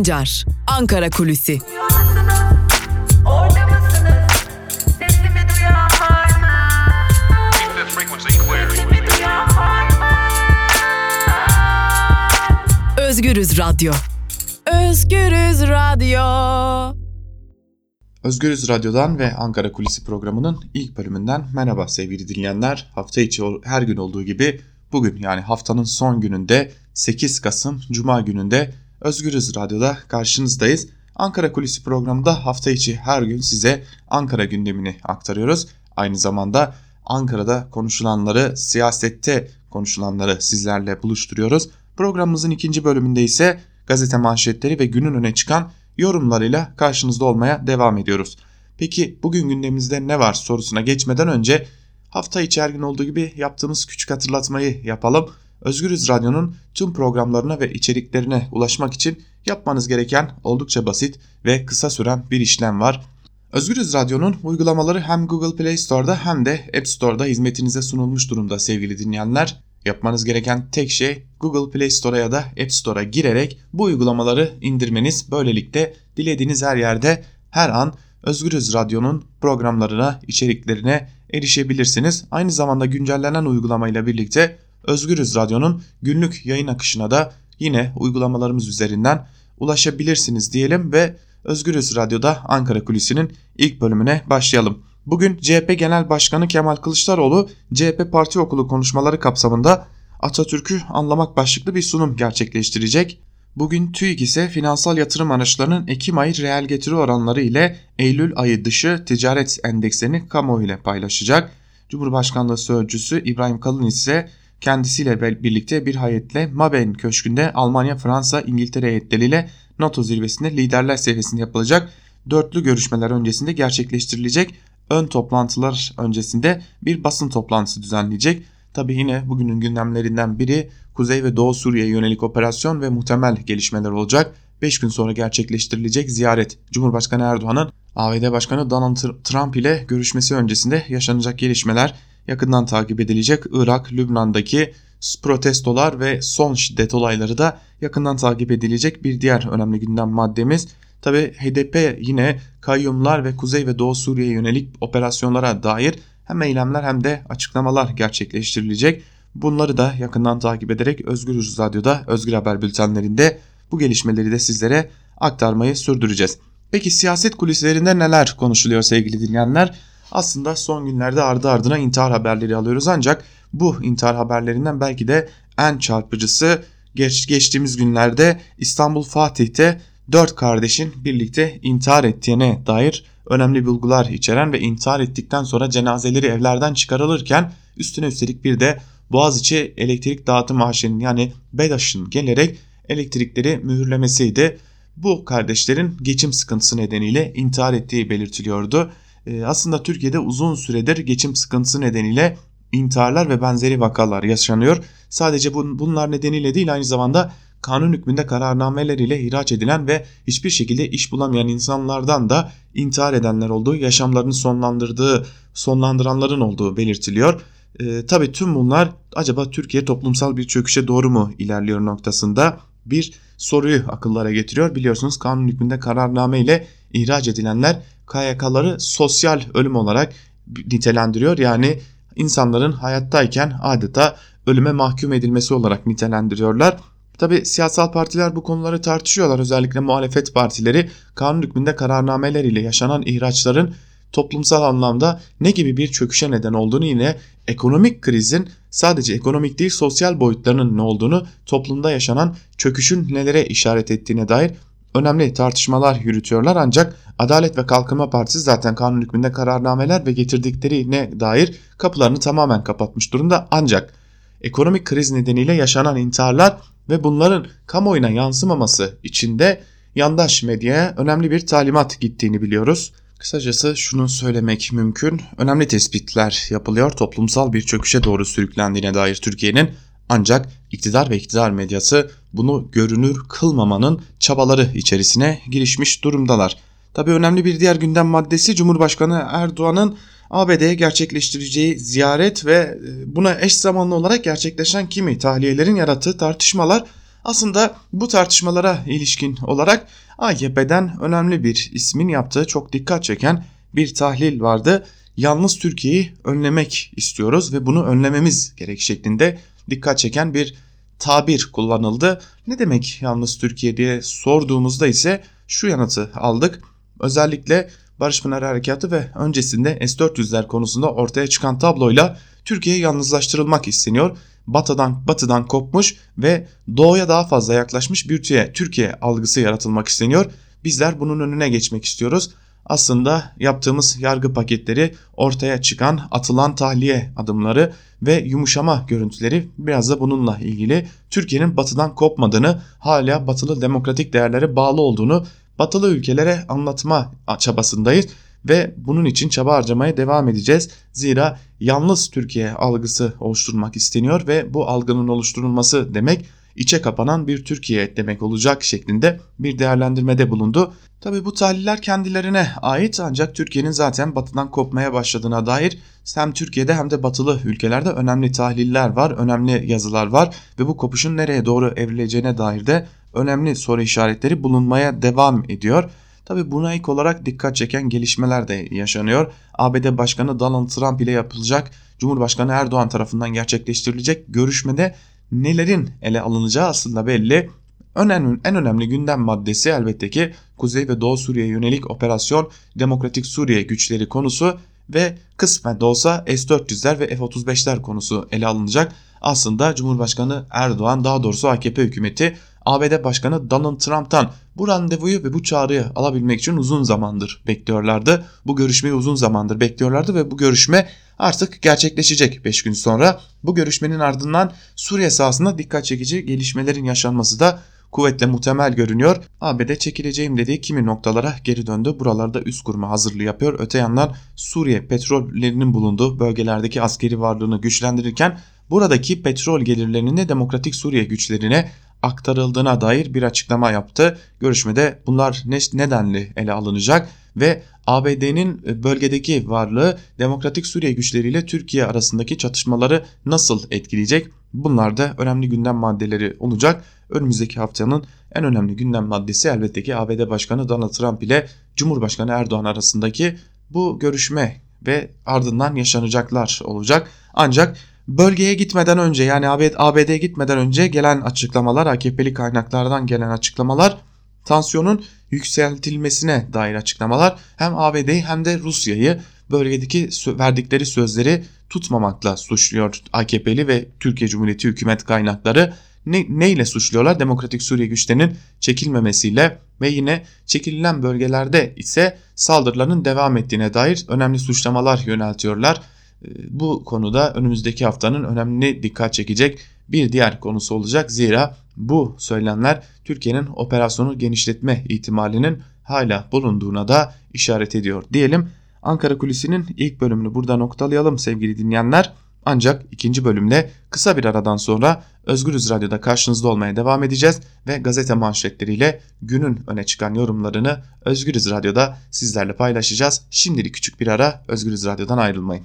Sancar, Ankara Kulüsi. Özgürüz Radyo. Özgürüz Radyo. Özgürüz Radyo'dan ve Ankara Kulisi programının ilk bölümünden merhaba sevgili dinleyenler. Hafta içi her gün olduğu gibi bugün yani haftanın son gününde 8 Kasım Cuma gününde Özgürüz Radyo'da karşınızdayız. Ankara Kulisi programında hafta içi her gün size Ankara gündemini aktarıyoruz. Aynı zamanda Ankara'da konuşulanları, siyasette konuşulanları sizlerle buluşturuyoruz. Programımızın ikinci bölümünde ise gazete manşetleri ve günün öne çıkan yorumlarıyla karşınızda olmaya devam ediyoruz. Peki bugün gündemimizde ne var sorusuna geçmeden önce hafta içi her gün olduğu gibi yaptığımız küçük hatırlatmayı yapalım. Özgürüz Radyo'nun tüm programlarına ve içeriklerine ulaşmak için yapmanız gereken oldukça basit ve kısa süren bir işlem var. Özgürüz Radyo'nun uygulamaları hem Google Play Store'da hem de App Store'da hizmetinize sunulmuş durumda sevgili dinleyenler. Yapmanız gereken tek şey Google Play Store'a ya da App Store'a girerek bu uygulamaları indirmeniz. Böylelikle dilediğiniz her yerde her an Özgürüz Radyo'nun programlarına, içeriklerine erişebilirsiniz. Aynı zamanda güncellenen uygulamayla birlikte Özgürüz Radyo'nun günlük yayın akışına da yine uygulamalarımız üzerinden ulaşabilirsiniz diyelim ve Özgürüz Radyo'da Ankara Kulisi'nin ilk bölümüne başlayalım. Bugün CHP Genel Başkanı Kemal Kılıçdaroğlu CHP Parti Okulu konuşmaları kapsamında Atatürk'ü anlamak başlıklı bir sunum gerçekleştirecek. Bugün TÜİK ise finansal yatırım araçlarının Ekim ayı reel getiri oranları ile Eylül ayı dışı ticaret endekslerini kamuoyu paylaşacak. Cumhurbaşkanlığı Sözcüsü İbrahim Kalın ise kendisiyle birlikte bir hayetle Maben Köşkü'nde Almanya, Fransa, İngiltere heyetleriyle NATO zirvesinde liderler seviyesinde yapılacak dörtlü görüşmeler öncesinde gerçekleştirilecek ön toplantılar öncesinde bir basın toplantısı düzenleyecek. Tabi yine bugünün gündemlerinden biri Kuzey ve Doğu Suriye'ye yönelik operasyon ve muhtemel gelişmeler olacak. 5 gün sonra gerçekleştirilecek ziyaret Cumhurbaşkanı Erdoğan'ın ABD Başkanı Donald Trump ile görüşmesi öncesinde yaşanacak gelişmeler yakından takip edilecek. Irak, Lübnan'daki protestolar ve son şiddet olayları da yakından takip edilecek bir diğer önemli gündem maddemiz. Tabi HDP yine kayyumlar ve Kuzey ve Doğu Suriye'ye yönelik operasyonlara dair hem eylemler hem de açıklamalar gerçekleştirilecek. Bunları da yakından takip ederek Özgür Radyo'da Özgür Haber bültenlerinde bu gelişmeleri de sizlere aktarmayı sürdüreceğiz. Peki siyaset kulislerinde neler konuşuluyor sevgili dinleyenler? Aslında son günlerde ardı ardına intihar haberleri alıyoruz ancak bu intihar haberlerinden belki de en çarpıcısı geç, geçtiğimiz günlerde İstanbul Fatih'te dört kardeşin birlikte intihar ettiğine dair önemli bulgular içeren ve intihar ettikten sonra cenazeleri evlerden çıkarılırken üstüne üstelik bir de Boğaziçi Elektrik Dağıtım AŞ'nin yani BEDAŞ'ın gelerek elektrikleri mühürlemesiydi. Bu kardeşlerin geçim sıkıntısı nedeniyle intihar ettiği belirtiliyordu. Ee, aslında Türkiye'de uzun süredir geçim sıkıntısı nedeniyle intiharlar ve benzeri vakalar yaşanıyor. Sadece bunlar nedeniyle değil aynı zamanda kanun hükmünde kararnameler ile ihraç edilen ve hiçbir şekilde iş bulamayan insanlardan da intihar edenler olduğu, yaşamlarını sonlandırdığı, sonlandıranların olduğu belirtiliyor. E, tabii tüm bunlar acaba Türkiye toplumsal bir çöküşe doğru mu ilerliyor noktasında bir soruyu akıllara getiriyor. Biliyorsunuz kanun hükmünde kararname ile ihraç edilenler KYK'ları sosyal ölüm olarak nitelendiriyor. Yani insanların hayattayken adeta ölüme mahkum edilmesi olarak nitelendiriyorlar. Tabi siyasal partiler bu konuları tartışıyorlar. Özellikle muhalefet partileri kanun hükmünde kararnameler ile yaşanan ihraçların toplumsal anlamda ne gibi bir çöküşe neden olduğunu yine ekonomik krizin sadece ekonomik değil sosyal boyutlarının ne olduğunu toplumda yaşanan çöküşün nelere işaret ettiğine dair önemli tartışmalar yürütüyorlar ancak Adalet ve Kalkınma Partisi zaten kanun hükmünde kararnameler ve getirdiklerine dair kapılarını tamamen kapatmış durumda ancak ekonomik kriz nedeniyle yaşanan intiharlar ve bunların kamuoyuna yansımaması için de yandaş medyaya önemli bir talimat gittiğini biliyoruz. Kısacası şunu söylemek mümkün. Önemli tespitler yapılıyor. Toplumsal bir çöküşe doğru sürüklendiğine dair Türkiye'nin ancak iktidar ve iktidar medyası bunu görünür kılmamanın çabaları içerisine girişmiş durumdalar. Tabii önemli bir diğer gündem maddesi Cumhurbaşkanı Erdoğan'ın ABD'ye gerçekleştireceği ziyaret ve e, buna eş zamanlı olarak gerçekleşen kimi tahliyelerin yarattığı tartışmalar Aslında bu tartışmalara ilişkin olarak AKP'den önemli bir ismin yaptığı çok dikkat çeken bir tahlil vardı. Yalnız Türkiye'yi önlemek istiyoruz ve bunu önlememiz gerek şeklinde dikkat çeken bir tabir kullanıldı. Ne demek yalnız Türkiye diye sorduğumuzda ise şu yanıtı aldık. Özellikle Barış Pınar Harekatı ve öncesinde S-400'ler konusunda ortaya çıkan tabloyla Türkiye yalnızlaştırılmak isteniyor. Batıdan batıdan kopmuş ve doğuya daha fazla yaklaşmış bir Türkiye, Türkiye algısı yaratılmak isteniyor. Bizler bunun önüne geçmek istiyoruz. Aslında yaptığımız yargı paketleri ortaya çıkan atılan tahliye adımları ve yumuşama görüntüleri biraz da bununla ilgili. Türkiye'nin batıdan kopmadığını, hala batılı demokratik değerlere bağlı olduğunu batılı ülkelere anlatma çabasındayız ve bunun için çaba harcamaya devam edeceğiz. Zira yalnız Türkiye algısı oluşturmak isteniyor ve bu algının oluşturulması demek içe kapanan bir Türkiye demek olacak şeklinde bir değerlendirmede bulundu. Tabi bu tahliller kendilerine ait ancak Türkiye'nin zaten batıdan kopmaya başladığına dair hem Türkiye'de hem de batılı ülkelerde önemli tahliller var, önemli yazılar var ve bu kopuşun nereye doğru evrileceğine dair de önemli soru işaretleri bulunmaya devam ediyor. Tabi buna ilk olarak dikkat çeken gelişmeler de yaşanıyor. ABD Başkanı Donald Trump ile yapılacak Cumhurbaşkanı Erdoğan tarafından gerçekleştirilecek görüşmede nelerin ele alınacağı aslında belli. Önemli, en önemli gündem maddesi elbette ki Kuzey ve Doğu Suriye'ye yönelik operasyon Demokratik Suriye güçleri konusu ve kısmen de olsa S-400'ler ve F-35'ler konusu ele alınacak. Aslında Cumhurbaşkanı Erdoğan daha doğrusu AKP hükümeti ABD Başkanı Donald Trump'tan bu randevuyu ve bu çağrıyı alabilmek için uzun zamandır bekliyorlardı. Bu görüşmeyi uzun zamandır bekliyorlardı ve bu görüşme artık gerçekleşecek 5 gün sonra. Bu görüşmenin ardından Suriye sahasında dikkat çekici gelişmelerin yaşanması da kuvvetle muhtemel görünüyor. ABD çekileceğim dediği kimi noktalara geri döndü. Buralarda üst kurma hazırlığı yapıyor. Öte yandan Suriye petrollerinin bulunduğu bölgelerdeki askeri varlığını güçlendirirken buradaki petrol gelirlerinin de Demokratik Suriye güçlerine aktarıldığına dair bir açıklama yaptı. Görüşmede bunlar ne nedenli ele alınacak ve ABD'nin e, bölgedeki varlığı Demokratik Suriye güçleriyle Türkiye arasındaki çatışmaları nasıl etkileyecek? Bunlar da önemli gündem maddeleri olacak. Önümüzdeki haftanın en önemli gündem maddesi elbette ki ABD Başkanı Donald Trump ile Cumhurbaşkanı Erdoğan arasındaki bu görüşme ve ardından yaşanacaklar olacak. Ancak bölgeye gitmeden önce yani ABD'ye gitmeden önce gelen açıklamalar AKP'li kaynaklardan gelen açıklamalar tansiyonun yükseltilmesine dair açıklamalar hem ABD'yi hem de Rusya'yı bölgedeki verdikleri sözleri tutmamakla suçluyor AKP'li ve Türkiye Cumhuriyeti hükümet kaynakları. Ne, neyle suçluyorlar? Demokratik Suriye güçlerinin çekilmemesiyle ve yine çekililen bölgelerde ise saldırıların devam ettiğine dair önemli suçlamalar yöneltiyorlar. Ee, bu konuda önümüzdeki haftanın önemli dikkat çekecek bir diğer konusu olacak. Zira bu söylemler Türkiye'nin operasyonu genişletme ihtimalinin hala bulunduğuna da işaret ediyor diyelim. Ankara Kulisi'nin ilk bölümünü burada noktalayalım sevgili dinleyenler. Ancak ikinci bölümde kısa bir aradan sonra Özgürüz Radyo'da karşınızda olmaya devam edeceğiz ve gazete manşetleriyle günün öne çıkan yorumlarını Özgürüz Radyo'da sizlerle paylaşacağız. Şimdilik küçük bir ara Özgürüz Radyo'dan ayrılmayın.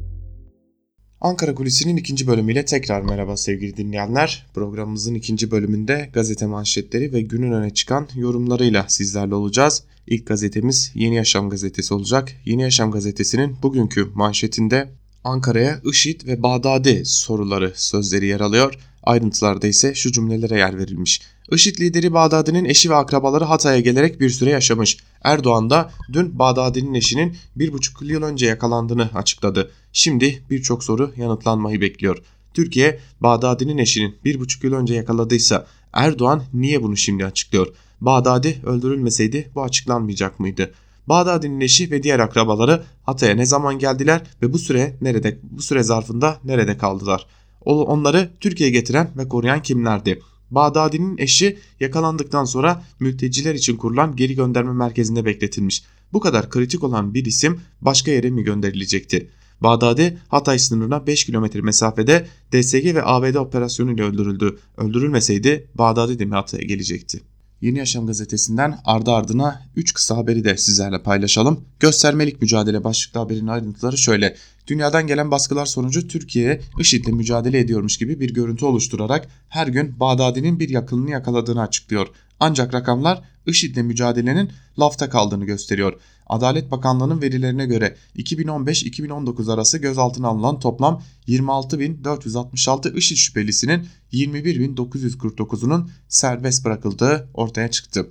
Ankara Kulisi'nin ikinci bölümüyle tekrar merhaba sevgili dinleyenler. Programımızın ikinci bölümünde gazete manşetleri ve günün öne çıkan yorumlarıyla sizlerle olacağız. İlk gazetemiz Yeni Yaşam gazetesi olacak. Yeni Yaşam gazetesinin bugünkü manşetinde Ankara'ya IŞİD ve Bağdadi soruları sözleri yer alıyor. Ayrıntılarda ise şu cümlelere yer verilmiş. IŞİD lideri Bağdadi'nin eşi ve akrabaları Hatay'a gelerek bir süre yaşamış. Erdoğan da dün Bağdadi'nin eşinin bir buçuk yıl önce yakalandığını açıkladı. Şimdi birçok soru yanıtlanmayı bekliyor. Türkiye, Bağdadi'nin eşinin bir buçuk yıl önce yakaladıysa Erdoğan niye bunu şimdi açıklıyor? Bağdadi öldürülmeseydi bu açıklanmayacak mıydı? Bağdadi'nin eşi ve diğer akrabaları Hatay'a ne zaman geldiler ve bu süre nerede bu süre zarfında nerede kaldılar? Onları Türkiye'ye getiren ve koruyan kimlerdi? Bağdadi'nin eşi yakalandıktan sonra mülteciler için kurulan geri gönderme merkezinde bekletilmiş. bu kadar kritik olan bir isim başka yere mi gönderilecekti? Bağdadi Hatay sınırına 5 kilometre mesafede DSG ve ABD operasyonuyla öldürüldü. Öldürülmeseydi Bağdadi de mi Hatay'a gelecekti? Yeni Yaşam gazetesinden ardı ardına 3 kısa haberi de sizlerle paylaşalım. Göstermelik mücadele başlıklı haberin ayrıntıları şöyle. Dünyadan gelen baskılar sonucu Türkiye IŞİD'le mücadele ediyormuş gibi bir görüntü oluşturarak her gün Bağdadi'nin bir yakınını yakaladığını açıklıyor. Ancak rakamlar IŞİD'le mücadelenin lafta kaldığını gösteriyor. Adalet Bakanlığı'nın verilerine göre 2015-2019 arası gözaltına alınan toplam 26.466 IŞİD şüphelisinin 21.949'unun serbest bırakıldığı ortaya çıktı.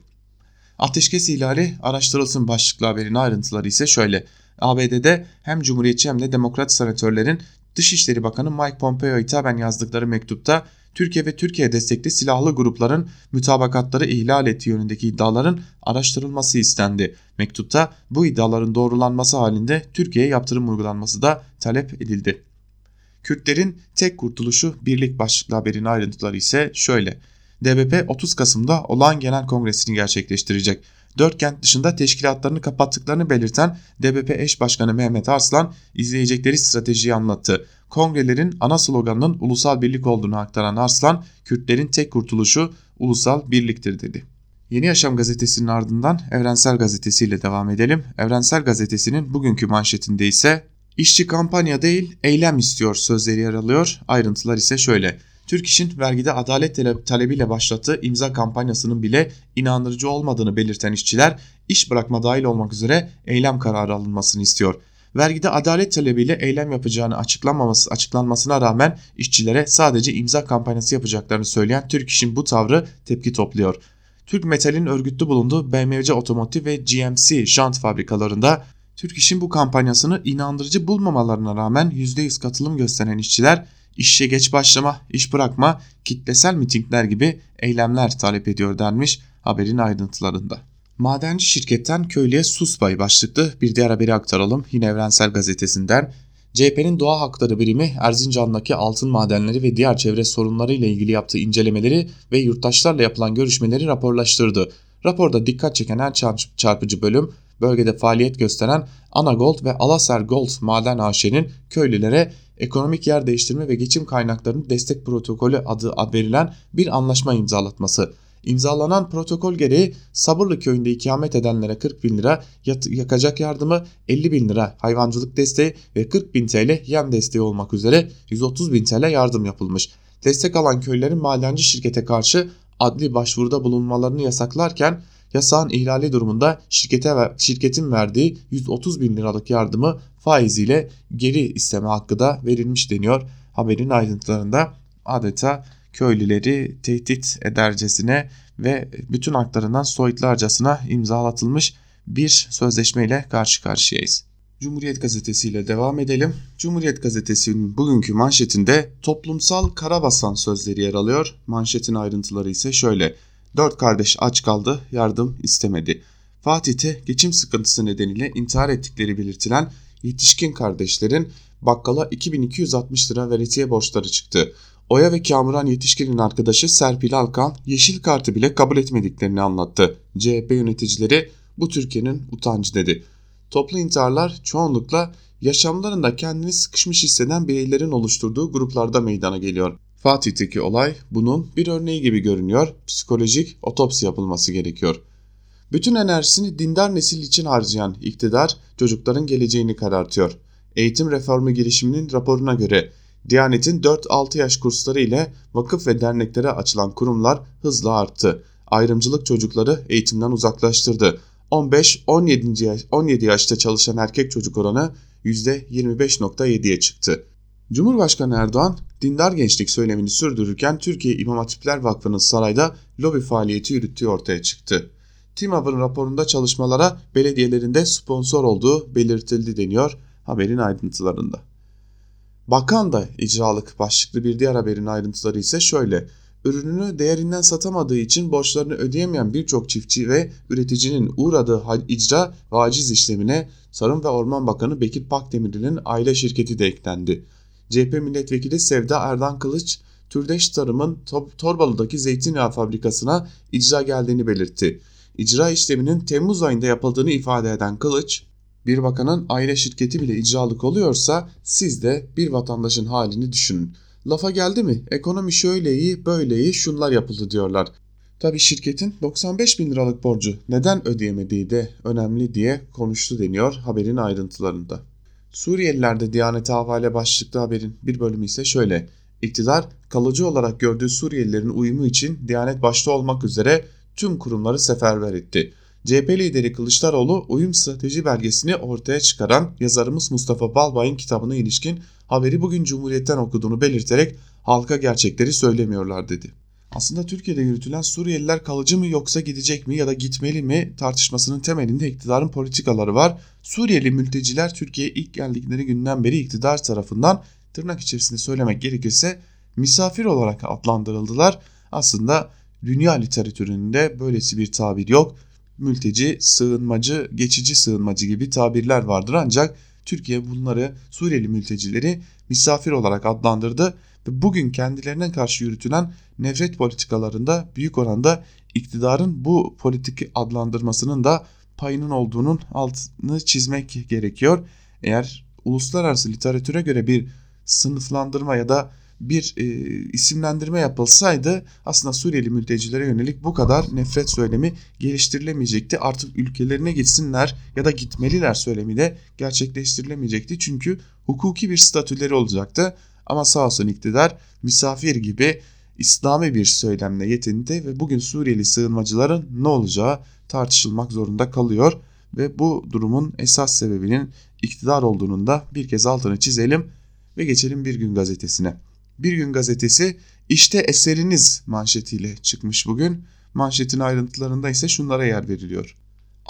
Ateşkes ihlali araştırılsın başlıklı haberin ayrıntıları ise şöyle. ABD'de hem Cumhuriyetçi hem de Demokrat senatörlerin Dışişleri Bakanı Mike Pompeo'ya hitaben yazdıkları mektupta Türkiye ve Türkiye destekli silahlı grupların mütabakatları ihlal ettiği yönündeki iddiaların araştırılması istendi. Mektupta bu iddiaların doğrulanması halinde Türkiye'ye yaptırım uygulanması da talep edildi. Kürtlerin tek kurtuluşu birlik başlıklı haberin ayrıntıları ise şöyle. DBP 30 Kasım'da olağan genel kongresini gerçekleştirecek. Dört kent dışında teşkilatlarını kapattıklarını belirten DBP eş başkanı Mehmet Arslan izleyecekleri stratejiyi anlattı. Kongrelerin ana sloganının ulusal birlik olduğunu aktaran Arslan, Kürtlerin tek kurtuluşu ulusal birliktir dedi. Yeni Yaşam gazetesinin ardından Evrensel Gazetesi ile devam edelim. Evrensel Gazetesi'nin bugünkü manşetinde ise işçi kampanya değil eylem istiyor sözleri yer alıyor. Ayrıntılar ise şöyle. Türk İş'in vergide adalet talebiyle başlattığı imza kampanyasının bile inandırıcı olmadığını belirten işçiler iş bırakma dahil olmak üzere eylem kararı alınmasını istiyor. Vergide adalet talebiyle eylem yapacağını açıklanmaması, açıklanmasına rağmen işçilere sadece imza kampanyası yapacaklarını söyleyen Türk İş'in bu tavrı tepki topluyor. Türk Metal'in örgütlü bulunduğu BMW Otomotiv ve GMC jant fabrikalarında Türk İş'in bu kampanyasını inandırıcı bulmamalarına rağmen %100 katılım gösteren işçiler işe geç başlama, iş bırakma, kitlesel mitingler gibi eylemler talep ediyor denmiş haberin ayrıntılarında. Madenci şirketten köylüye sus payı başlıklı bir diğer haberi aktaralım yine Evrensel Gazetesi'nden. CHP'nin Doğa Hakları Birimi Erzincan'daki altın madenleri ve diğer çevre sorunları ile ilgili yaptığı incelemeleri ve yurttaşlarla yapılan görüşmeleri raporlaştırdı. Raporda dikkat çeken en çarpıcı bölüm bölgede faaliyet gösteren Anagold ve Alaser Gold Maden AŞ'nin köylülere ekonomik yer değiştirme ve geçim kaynaklarının destek protokolü adı verilen bir anlaşma imzalatması. İmzalanan protokol gereği Sabırlı köyünde ikamet edenlere 40 bin lira yakacak yardımı, 50 bin lira hayvancılık desteği ve 40 bin TL yem desteği olmak üzere 130 bin TL yardım yapılmış. Destek alan köylerin madenci şirkete karşı adli başvuruda bulunmalarını yasaklarken yasağın ihlali durumunda şirkete şirketin verdiği 130 bin liralık yardımı faiziyle geri isteme hakkı da verilmiş deniyor. Haberin ayrıntılarında adeta köylüleri tehdit edercesine ve bütün haklarından soyutlarcasına imzalatılmış bir sözleşmeyle karşı karşıyayız. Cumhuriyet Gazetesi ile devam edelim. Cumhuriyet Gazetesi'nin bugünkü manşetinde toplumsal karabasan sözleri yer alıyor. Manşetin ayrıntıları ise şöyle. Dört kardeş aç kaldı, yardım istemedi. Fatih'te geçim sıkıntısı nedeniyle intihar ettikleri belirtilen yetişkin kardeşlerin bakkala 2260 lira veresiye borçları çıktı. Oya ve Kamuran yetişkinin arkadaşı Serpil Alkan yeşil kartı bile kabul etmediklerini anlattı. CHP yöneticileri bu Türkiye'nin utancı dedi. Toplu intiharlar çoğunlukla yaşamlarında kendini sıkışmış hisseden bireylerin oluşturduğu gruplarda meydana geliyor. Fatih'teki olay bunun bir örneği gibi görünüyor. Psikolojik otopsi yapılması gerekiyor. Bütün enerjisini dindar nesil için harcayan iktidar çocukların geleceğini karartıyor. Eğitim reformu girişiminin raporuna göre Diyanet'in 4-6 yaş kursları ile vakıf ve derneklere açılan kurumlar hızla arttı. Ayrımcılık çocukları eğitimden uzaklaştırdı. 15-17 yaş, 17 yaşta çalışan erkek çocuk oranı %25.7'ye çıktı. Cumhurbaşkanı Erdoğan dindar gençlik söylemini sürdürürken Türkiye İmam Hatipler Vakfı'nın sarayda lobi faaliyeti yürüttüğü ortaya çıktı. TİMAV'ın raporunda çalışmalara belediyelerinde sponsor olduğu belirtildi deniyor haberin ayrıntılarında. Bakan da icralık başlıklı bir diğer haberin ayrıntıları ise şöyle. Ürününü değerinden satamadığı için borçlarını ödeyemeyen birçok çiftçi ve üreticinin uğradığı icra ve aciz işlemine Tarım ve Orman Bakanı Bekir Pakdemirli'nin aile şirketi de eklendi. CHP milletvekili Sevda Erdan Kılıç, Türdeş Tarım'ın Torbalı'daki zeytinyağı fabrikasına icra geldiğini belirtti. icra işleminin Temmuz ayında yapıldığını ifade eden Kılıç, bir bakanın aile şirketi bile icralık oluyorsa siz de bir vatandaşın halini düşünün. Lafa geldi mi ekonomi şöyle iyi böyle iyi şunlar yapıldı diyorlar. Tabi şirketin 95 bin liralık borcu neden ödeyemediği de önemli diye konuştu deniyor haberin ayrıntılarında. Suriyelilerde Diyanete havale başlıklı haberin bir bölümü ise şöyle. İktidar kalıcı olarak gördüğü Suriyelilerin uyumu için Diyanet başta olmak üzere tüm kurumları seferber etti. CHP lideri Kılıçdaroğlu uyum strateji belgesini ortaya çıkaran yazarımız Mustafa Balbay'ın kitabına ilişkin haberi bugün Cumhuriyet'ten okuduğunu belirterek halka gerçekleri söylemiyorlar dedi. Aslında Türkiye'de yürütülen Suriyeliler kalıcı mı yoksa gidecek mi ya da gitmeli mi tartışmasının temelinde iktidarın politikaları var. Suriyeli mülteciler Türkiye'ye ilk geldikleri günden beri iktidar tarafından tırnak içerisinde söylemek gerekirse misafir olarak adlandırıldılar. Aslında dünya literatüründe böylesi bir tabir yok. Mülteci, sığınmacı, geçici sığınmacı gibi tabirler vardır ancak Türkiye bunları Suriyeli mültecileri misafir olarak adlandırdı ve bugün kendilerine karşı yürütülen nefret politikalarında büyük oranda iktidarın bu politik adlandırmasının da payının olduğunun altını çizmek gerekiyor. Eğer uluslararası literatüre göre bir sınıflandırma ya da bir e, isimlendirme yapılsaydı aslında Suriyeli mültecilere yönelik bu kadar nefret söylemi geliştirilemeyecekti. Artık ülkelerine gitsinler ya da gitmeliler söylemi de gerçekleştirilemeyecekti. Çünkü hukuki bir statüleri olacaktı. Ama sağ olsun iktidar misafir gibi İslami bir söylemle yetindi ve bugün Suriyeli sığınmacıların ne olacağı tartışılmak zorunda kalıyor. Ve bu durumun esas sebebinin iktidar olduğunun da bir kez altını çizelim ve geçelim Bir Gün Gazetesi'ne. Bir Gün Gazetesi işte eseriniz manşetiyle çıkmış bugün. Manşetin ayrıntılarında ise şunlara yer veriliyor.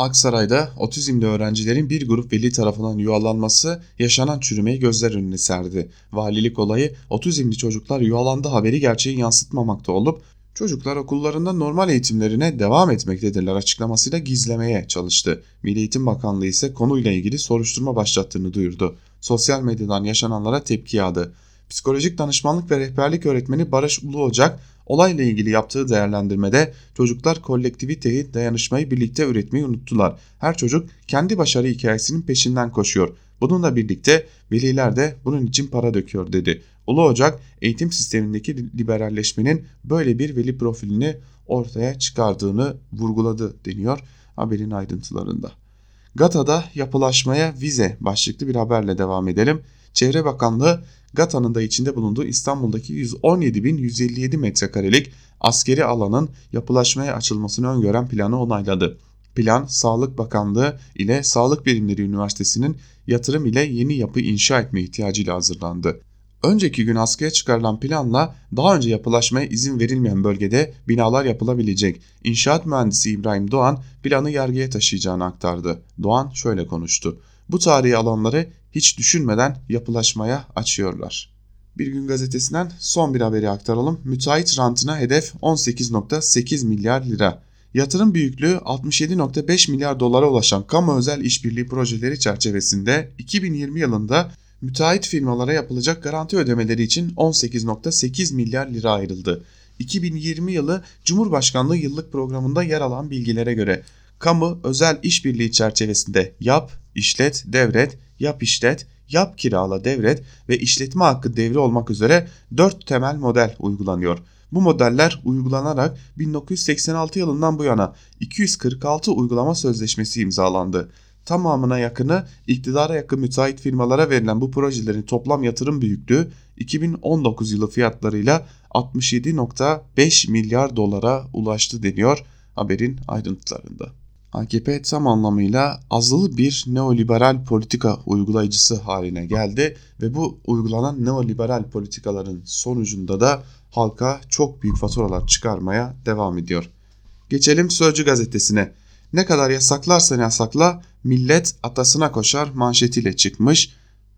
Aksaray'da otizmli öğrencilerin bir grup veli tarafından yuvalanması yaşanan çürümeyi gözler önüne serdi. Valilik olayı otizmli çocuklar yuvalandı haberi gerçeği yansıtmamakta olup çocuklar okullarında normal eğitimlerine devam etmektedirler açıklamasıyla gizlemeye çalıştı. Milli Eğitim Bakanlığı ise konuyla ilgili soruşturma başlattığını duyurdu. Sosyal medyadan yaşananlara tepki yağdı. Psikolojik danışmanlık ve rehberlik öğretmeni Barış Ulu Ocak olayla ilgili yaptığı değerlendirmede çocuklar kolektiviteyi, dayanışmayı birlikte üretmeyi unuttular. Her çocuk kendi başarı hikayesinin peşinden koşuyor. Bununla birlikte veliler de bunun için para döküyor dedi. Ulu Ocak eğitim sistemindeki liberalleşmenin böyle bir veli profilini ortaya çıkardığını vurguladı deniyor haberin ayrıntılarında. GATA'da yapılaşmaya vize başlıklı bir haberle devam edelim. Çevre Bakanlığı GATA'nın da içinde bulunduğu İstanbul'daki 117.157 metrekarelik askeri alanın yapılaşmaya açılmasını öngören planı onayladı. Plan, Sağlık Bakanlığı ile Sağlık Bilimleri Üniversitesi'nin yatırım ile yeni yapı inşa etme ihtiyacıyla hazırlandı. Önceki gün askıya çıkarılan planla daha önce yapılaşmaya izin verilmeyen bölgede binalar yapılabilecek. İnşaat mühendisi İbrahim Doğan planı yargıya taşıyacağını aktardı. Doğan şöyle konuştu. Bu tarihi alanları hiç düşünmeden yapılaşmaya açıyorlar. Bir gün gazetesinden son bir haberi aktaralım. Müteahhit rantına hedef 18.8 milyar lira. Yatırım büyüklüğü 67.5 milyar dolara ulaşan kamu özel işbirliği projeleri çerçevesinde 2020 yılında müteahhit firmalara yapılacak garanti ödemeleri için 18.8 milyar lira ayrıldı. 2020 yılı Cumhurbaşkanlığı yıllık programında yer alan bilgilere göre kamu özel işbirliği çerçevesinde yap, işlet, devret, yap işlet, yap kirala devret ve işletme hakkı devri olmak üzere 4 temel model uygulanıyor. Bu modeller uygulanarak 1986 yılından bu yana 246 uygulama sözleşmesi imzalandı. Tamamına yakını iktidara yakın müteahhit firmalara verilen bu projelerin toplam yatırım büyüklüğü 2019 yılı fiyatlarıyla 67.5 milyar dolara ulaştı deniyor haberin ayrıntılarında. AKP tam anlamıyla azılı bir neoliberal politika uygulayıcısı haline geldi ve bu uygulanan neoliberal politikaların sonucunda da halka çok büyük faturalar çıkarmaya devam ediyor. Geçelim Sözcü gazetesine. Ne kadar yasaklarsan yasakla millet atasına koşar manşetiyle çıkmış.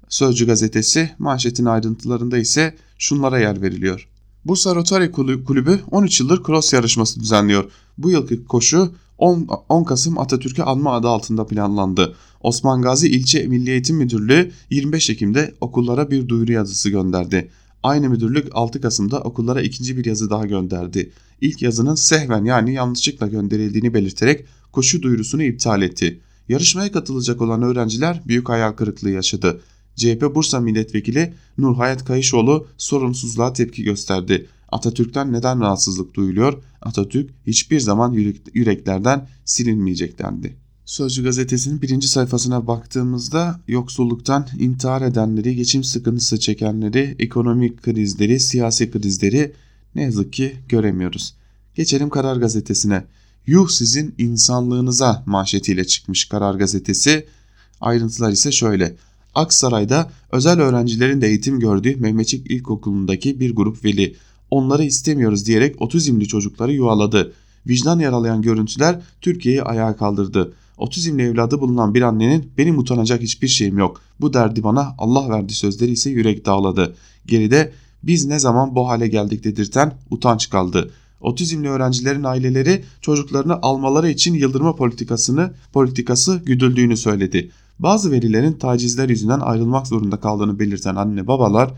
Sözcü gazetesi manşetin ayrıntılarında ise şunlara yer veriliyor. Bursa Rotary Kulübü 13 yıldır cross yarışması düzenliyor. Bu yılki koşu 10, 10 Kasım Atatürk'ü anma adı altında planlandı. Osman Gazi İlçe Milli Eğitim Müdürlüğü 25 Ekim'de okullara bir duyuru yazısı gönderdi. Aynı müdürlük 6 Kasım'da okullara ikinci bir yazı daha gönderdi. İlk yazının sehven yani yanlışlıkla gönderildiğini belirterek koşu duyurusunu iptal etti. Yarışmaya katılacak olan öğrenciler büyük hayal kırıklığı yaşadı. CHP Bursa Milletvekili Nurhayat Kayışoğlu sorumsuzluğa tepki gösterdi. Atatürk'ten neden rahatsızlık duyuluyor? Atatürk hiçbir zaman yüreklerden silinmeyecek dendi. Sözcü gazetesinin birinci sayfasına baktığımızda yoksulluktan intihar edenleri, geçim sıkıntısı çekenleri, ekonomik krizleri, siyasi krizleri ne yazık ki göremiyoruz. Geçelim Karar Gazetesi'ne. Yuh sizin insanlığınıza manşetiyle çıkmış Karar Gazetesi. Ayrıntılar ise şöyle. Aksaray'da özel öğrencilerin de eğitim gördüğü Mehmetçik İlkokulu'ndaki bir grup veli onları istemiyoruz diyerek otizmli çocukları yuvaladı. Vicdan yaralayan görüntüler Türkiye'yi ayağa kaldırdı. Otizmli evladı bulunan bir annenin benim utanacak hiçbir şeyim yok. Bu derdi bana Allah verdi sözleri ise yürek dağladı. Geride biz ne zaman bu hale geldik dedirten utanç kaldı. Otizmli öğrencilerin aileleri çocuklarını almaları için yıldırma politikasını politikası güdüldüğünü söyledi. Bazı verilerin tacizler yüzünden ayrılmak zorunda kaldığını belirten anne babalar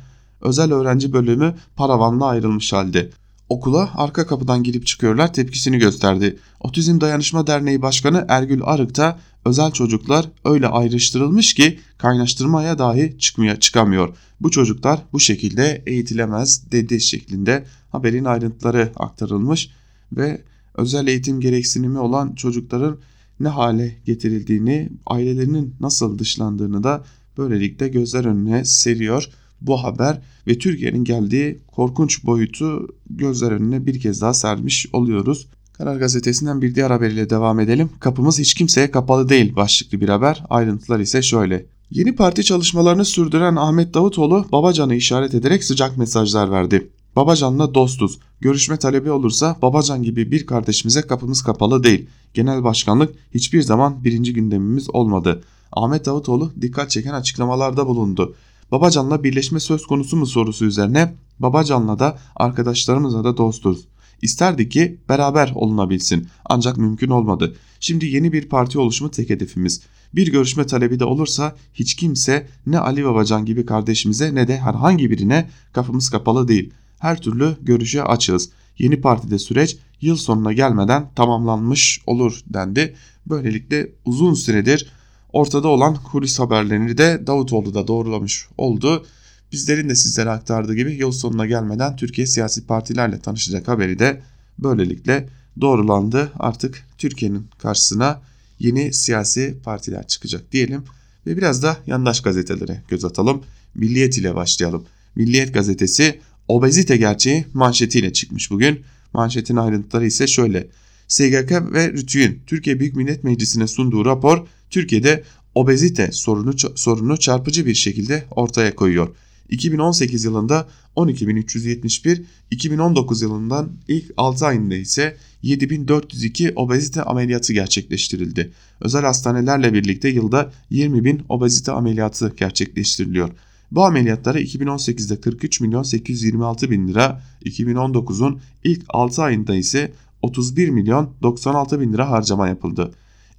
özel öğrenci bölümü paravanla ayrılmış halde. Okula arka kapıdan girip çıkıyorlar tepkisini gösterdi. Otizm Dayanışma Derneği Başkanı Ergül Arık da özel çocuklar öyle ayrıştırılmış ki kaynaştırmaya dahi çıkmaya çıkamıyor. Bu çocuklar bu şekilde eğitilemez dedi şeklinde haberin ayrıntıları aktarılmış ve özel eğitim gereksinimi olan çocukların ne hale getirildiğini, ailelerinin nasıl dışlandığını da böylelikle gözler önüne seriyor bu haber ve Türkiye'nin geldiği korkunç boyutu gözler önüne bir kez daha sermiş oluyoruz. Karar Gazetesi'nden bir diğer haberiyle devam edelim. Kapımız hiç kimseye kapalı değil başlıklı bir haber. Ayrıntılar ise şöyle. Yeni parti çalışmalarını sürdüren Ahmet Davutoğlu Babacan'ı işaret ederek sıcak mesajlar verdi. Babacan'la dostuz. Görüşme talebi olursa Babacan gibi bir kardeşimize kapımız kapalı değil. Genel başkanlık hiçbir zaman birinci gündemimiz olmadı. Ahmet Davutoğlu dikkat çeken açıklamalarda bulundu. Babacan'la birleşme söz konusu mu sorusu üzerine Babacan'la da arkadaşlarımızla da dostuz. İsterdik ki beraber olunabilsin ancak mümkün olmadı. Şimdi yeni bir parti oluşumu tek hedefimiz. Bir görüşme talebi de olursa hiç kimse ne Ali Babacan gibi kardeşimize ne de herhangi birine kapımız kapalı değil. Her türlü görüşe açığız. Yeni partide süreç yıl sonuna gelmeden tamamlanmış olur dendi. Böylelikle uzun süredir ortada olan kulis haberlerini de Davutoğlu da doğrulamış oldu. Bizlerin de sizlere aktardığı gibi yıl sonuna gelmeden Türkiye siyasi partilerle tanışacak haberi de böylelikle doğrulandı. Artık Türkiye'nin karşısına yeni siyasi partiler çıkacak diyelim ve biraz da yandaş gazetelere göz atalım. Milliyet ile başlayalım. Milliyet gazetesi obezite gerçeği manşetiyle çıkmış bugün. Manşetin ayrıntıları ise şöyle. SGK ve RTÜK'ün Türkiye Büyük Millet Meclisi'ne sunduğu rapor Türkiye'de obezite sorunu, sorunu çarpıcı bir şekilde ortaya koyuyor. 2018 yılında 12.371, 2019 yılından ilk 6 ayında ise 7.402 obezite ameliyatı gerçekleştirildi. Özel hastanelerle birlikte yılda 20.000 obezite ameliyatı gerçekleştiriliyor. Bu ameliyatlara 2018'de 43 milyon 826 bin lira, 2019'un ilk 6 ayında ise 31 milyon 96 bin lira harcama yapıldı.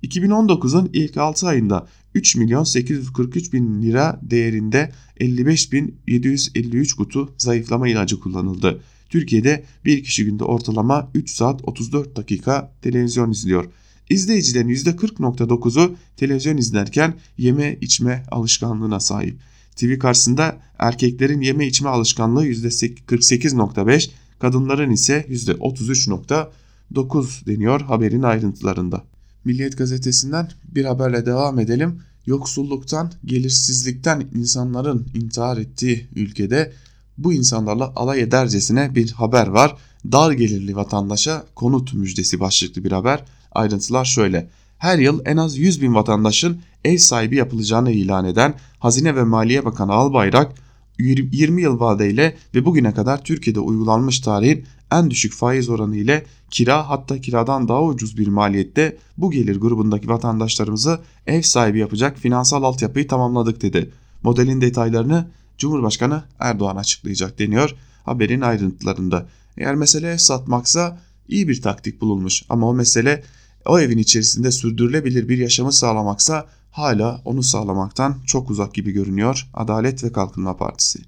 2019'un ilk 6 ayında 3 milyon 843 bin lira değerinde 55 bin 753 kutu zayıflama ilacı kullanıldı. Türkiye'de bir kişi günde ortalama 3 saat 34 dakika televizyon izliyor. İzleyicilerin %40.9'u televizyon izlerken yeme içme alışkanlığına sahip. TV karşısında erkeklerin yeme içme alışkanlığı %48.5, kadınların ise %33.9 deniyor haberin ayrıntılarında. Milliyet gazetesinden bir haberle devam edelim. Yoksulluktan, gelirsizlikten insanların intihar ettiği ülkede bu insanlarla alay edercesine bir haber var. Dar gelirli vatandaşa konut müjdesi başlıklı bir haber. Ayrıntılar şöyle. Her yıl en az 100 bin vatandaşın ev sahibi yapılacağını ilan eden Hazine ve Maliye Bakanı Albayrak 20 yıl vadeyle ve bugüne kadar Türkiye'de uygulanmış tarihin en düşük faiz oranı ile kira hatta kiradan daha ucuz bir maliyette bu gelir grubundaki vatandaşlarımızı ev sahibi yapacak finansal altyapıyı tamamladık dedi. Modelin detaylarını Cumhurbaşkanı Erdoğan açıklayacak deniyor haberin ayrıntılarında. Eğer mesele ev satmaksa iyi bir taktik bulunmuş ama o mesele o evin içerisinde sürdürülebilir bir yaşamı sağlamaksa hala onu sağlamaktan çok uzak gibi görünüyor Adalet ve Kalkınma Partisi.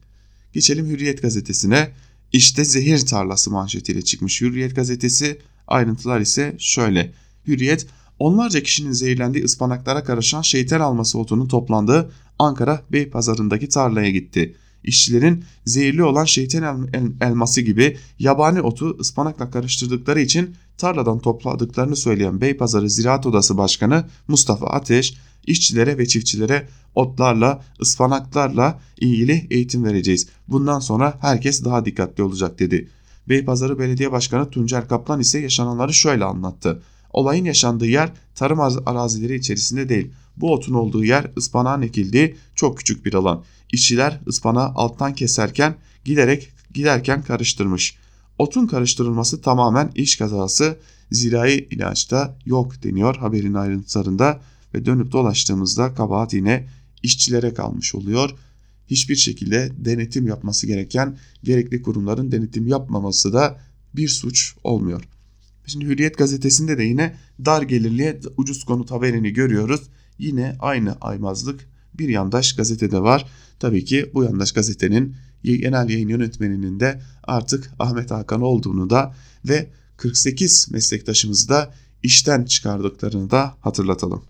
Geçelim Hürriyet gazetesine. İşte zehir tarlası manşetiyle çıkmış Hürriyet gazetesi. Ayrıntılar ise şöyle. Hürriyet onlarca kişinin zehirlendiği ıspanaklara karışan şeytan alması otunun toplandığı Ankara Beypazarı'ndaki tarlaya gitti. İşçilerin zehirli olan şeytan elması gibi yabani otu ıspanakla karıştırdıkları için tarladan topladıklarını söyleyen Beypazarı Ziraat Odası Başkanı Mustafa Ateş, işçilere ve çiftçilere otlarla, ıspanaklarla ilgili eğitim vereceğiz. Bundan sonra herkes daha dikkatli olacak dedi. Beypazarı Belediye Başkanı Tuncer Kaplan ise yaşananları şöyle anlattı. Olayın yaşandığı yer tarım arazileri içerisinde değil. Bu otun olduğu yer ıspanağın ekildiği çok küçük bir alan. İşçiler ıspanağı alttan keserken giderek giderken karıştırmış. Otun karıştırılması tamamen iş kazası. Zirai ilaçta yok deniyor haberin ayrıntılarında ve dönüp dolaştığımızda kabahat yine işçilere kalmış oluyor. Hiçbir şekilde denetim yapması gereken gerekli kurumların denetim yapmaması da bir suç olmuyor. Şimdi Hürriyet gazetesinde de yine dar gelirliye ucuz konut haberini görüyoruz. Yine aynı aymazlık bir yandaş gazetede var. Tabii ki bu yandaş gazetenin genel yayın yönetmeninin de artık Ahmet Hakan olduğunu da ve 48 meslektaşımızı da işten çıkardıklarını da hatırlatalım.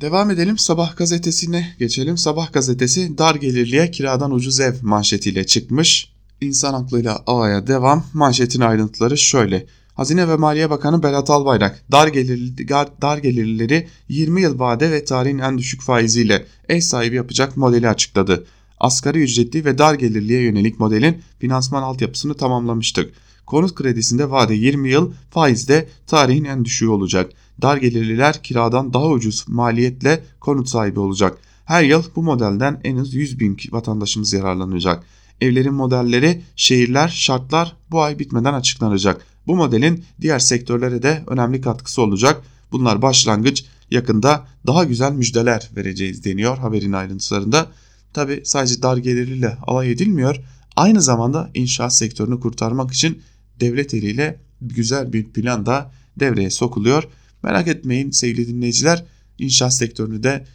Devam edelim Sabah gazetesine geçelim. Sabah gazetesi dar gelirliye kiradan ucuz ev manşetiyle çıkmış. İnsan aklıyla ağaya devam. Manşetin ayrıntıları şöyle. Hazine ve Maliye Bakanı Berat Albayrak dar, gelirli, dar gelirlileri 20 yıl vade ve tarihin en düşük faiziyle ev sahibi yapacak modeli açıkladı. Asgari ücretli ve dar gelirliye yönelik modelin finansman altyapısını tamamlamıştık. Konut kredisinde vade 20 yıl, faizde tarihin en düşüğü olacak. Dar gelirliler kiradan daha ucuz maliyetle konut sahibi olacak. Her yıl bu modelden en az 100 bin vatandaşımız yararlanacak. Evlerin modelleri, şehirler, şartlar bu ay bitmeden açıklanacak. Bu modelin diğer sektörlere de önemli katkısı olacak. Bunlar başlangıç yakında daha güzel müjdeler vereceğiz deniyor haberin ayrıntılarında. Tabi sadece dar gelirliyle alay edilmiyor. Aynı zamanda inşaat sektörünü kurtarmak için devlet eliyle güzel bir plan da devreye sokuluyor. Merak etmeyin sevgili dinleyiciler inşaat sektörünü de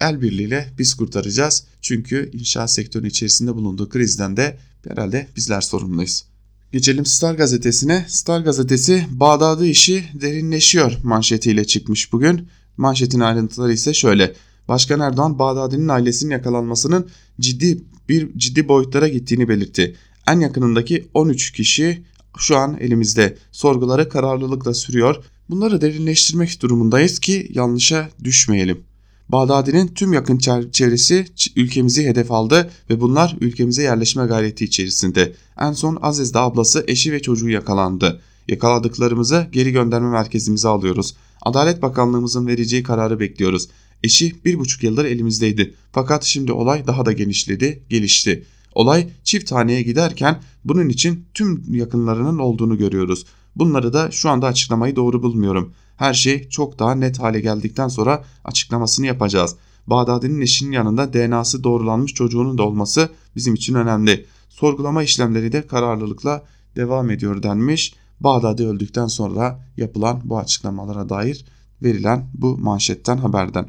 el birliğiyle biz kurtaracağız. Çünkü inşaat sektörünün içerisinde bulunduğu krizden de herhalde bizler sorumluyuz. Geçelim Star gazetesine. Star gazetesi Bağdat'ı işi derinleşiyor manşetiyle çıkmış bugün. Manşetin ayrıntıları ise şöyle. Başkan Erdoğan Bağdadi'nin ailesinin yakalanmasının ciddi bir ciddi boyutlara gittiğini belirtti. En yakınındaki 13 kişi şu an elimizde. Sorguları kararlılıkla sürüyor. Bunları derinleştirmek durumundayız ki yanlışa düşmeyelim. Bağdadi'nin tüm yakın çevresi ülkemizi hedef aldı ve bunlar ülkemize yerleşme gayreti içerisinde. En son Aziz'de ablası, eşi ve çocuğu yakalandı. Yakaladıklarımızı geri gönderme merkezimize alıyoruz. Adalet Bakanlığımızın vereceği kararı bekliyoruz. Eşi bir buçuk yıldır elimizdeydi. Fakat şimdi olay daha da genişledi, gelişti. Olay çift haneye giderken bunun için tüm yakınlarının olduğunu görüyoruz. Bunları da şu anda açıklamayı doğru bulmuyorum. Her şey çok daha net hale geldikten sonra açıklamasını yapacağız. Bağdadi'nin eşinin yanında DNA'sı doğrulanmış çocuğunun da olması bizim için önemli. Sorgulama işlemleri de kararlılıkla devam ediyor denmiş. Bağdadi öldükten sonra yapılan bu açıklamalara dair verilen bu manşetten haberden.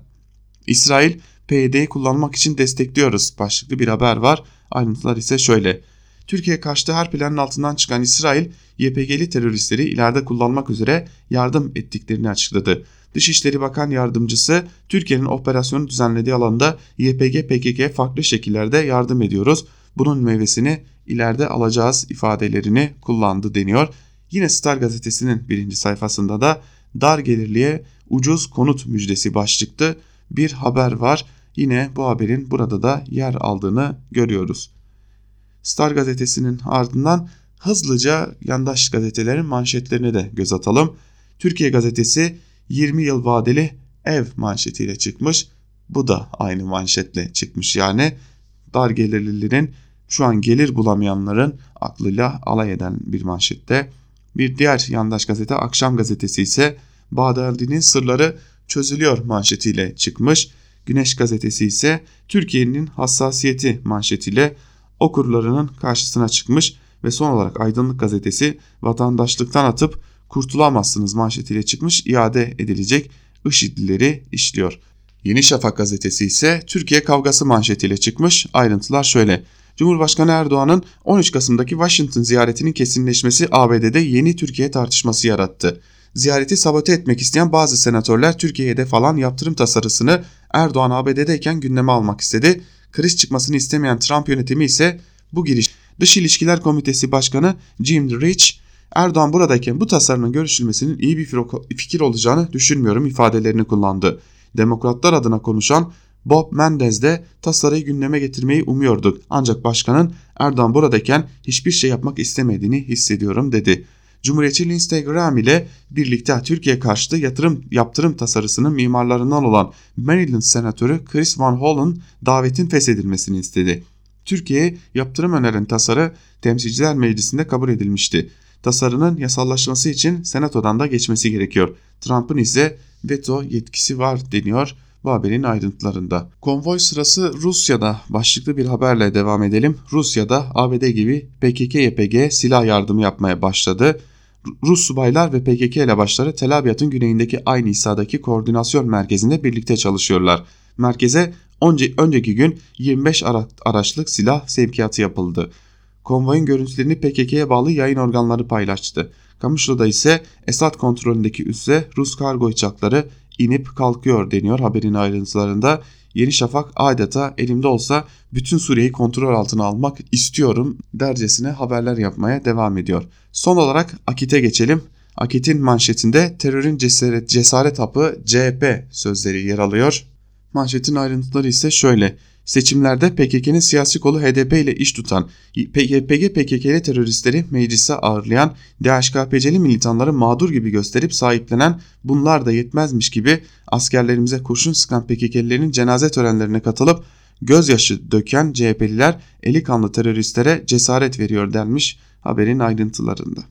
İsrail PYD'yi kullanmak için destekliyoruz başlıklı bir haber var. Ayrıntılar ise şöyle. Türkiye karşıtı her planın altından çıkan İsrail, YPG'li teröristleri ileride kullanmak üzere yardım ettiklerini açıkladı. Dışişleri Bakan Yardımcısı Türkiye'nin operasyonu düzenlediği alanda YPG PKK farklı şekillerde yardım ediyoruz. Bunun meyvesini ileride alacağız ifadelerini kullandı deniyor. Yine Star gazetesinin birinci sayfasında da dar gelirliye ucuz konut müjdesi başlıklı bir haber var. Yine bu haberin burada da yer aldığını görüyoruz. Star gazetesinin ardından hızlıca yandaş gazetelerin manşetlerine de göz atalım. Türkiye gazetesi 20 yıl vadeli ev manşetiyle çıkmış. Bu da aynı manşetle çıkmış yani dar gelirlilerin şu an gelir bulamayanların aklıyla alay eden bir manşette. Bir diğer yandaş gazete Akşam gazetesi ise Bağdadi'nin sırları çözülüyor manşetiyle çıkmış. Güneş gazetesi ise Türkiye'nin hassasiyeti manşetiyle okurlarının karşısına çıkmış ve son olarak Aydınlık gazetesi vatandaşlıktan atıp kurtulamazsınız manşetiyle çıkmış iade edilecek IŞİD'lileri işliyor. Yeni Şafak gazetesi ise Türkiye kavgası manşetiyle çıkmış. Ayrıntılar şöyle. Cumhurbaşkanı Erdoğan'ın 13 Kasım'daki Washington ziyaretinin kesinleşmesi ABD'de yeni Türkiye tartışması yarattı. Ziyareti sabote etmek isteyen bazı senatörler Türkiye'de falan yaptırım tasarısını Erdoğan ABD'deyken gündeme almak istedi. Kriz çıkmasını istemeyen Trump yönetimi ise bu giriş Dış İlişkiler Komitesi Başkanı Jim Rich Erdoğan buradayken bu tasarının görüşülmesinin iyi bir fikir olacağını düşünmüyorum ifadelerini kullandı. Demokratlar adına konuşan Bob Mendez de tasarıyı gündeme getirmeyi umuyorduk ancak başkanın Erdoğan buradayken hiçbir şey yapmak istemediğini hissediyorum dedi. Cumhuriyetçi Lindsey Graham ile birlikte Türkiye karşıtı yatırım yaptırım tasarısının mimarlarından olan Maryland senatörü Chris Van Hollen davetin feshedilmesini istedi. Türkiye'ye yaptırım öneren tasarı Temsilciler Meclisi'nde kabul edilmişti. Tasarının yasallaşması için Senato'dan da geçmesi gerekiyor. Trump'ın ise veto yetkisi var deniyor bu haberin ayrıntılarında. Konvoy sırası Rusya'da başlıklı bir haberle devam edelim. Rusya'da ABD gibi PKK-YPG silah yardımı yapmaya başladı. Rus subaylar ve PKK elebaşları Tel Abyad'ın güneyindeki aynı İsa'daki koordinasyon merkezinde birlikte çalışıyorlar. Merkeze önce, önceki gün 25 ara, araçlık silah sevkiyatı yapıldı. Konvoyun görüntülerini PKK'ye bağlı yayın organları paylaştı. Kamışlı'da ise Esad kontrolündeki üsse Rus kargo uçakları inip kalkıyor deniyor haberin ayrıntılarında. Yeni Şafak adeta elimde olsa bütün Suriye'yi kontrol altına almak istiyorum dercesine haberler yapmaya devam ediyor. Son olarak Akit'e geçelim. Akit'in manşetinde terörün cesaret, cesaret hapı CHP sözleri yer alıyor. Manşetin ayrıntıları ise şöyle. Seçimlerde PKK'nın siyasi kolu HDP ile iş tutan, PKK PKK'li teröristleri meclise ağırlayan, DHKPC'li militanları mağdur gibi gösterip sahiplenen bunlar da yetmezmiş gibi askerlerimize kurşun sıkan PKK'lilerin cenaze törenlerine katılıp gözyaşı döken CHP'liler eli kanlı teröristlere cesaret veriyor denmiş haberin ayrıntılarında.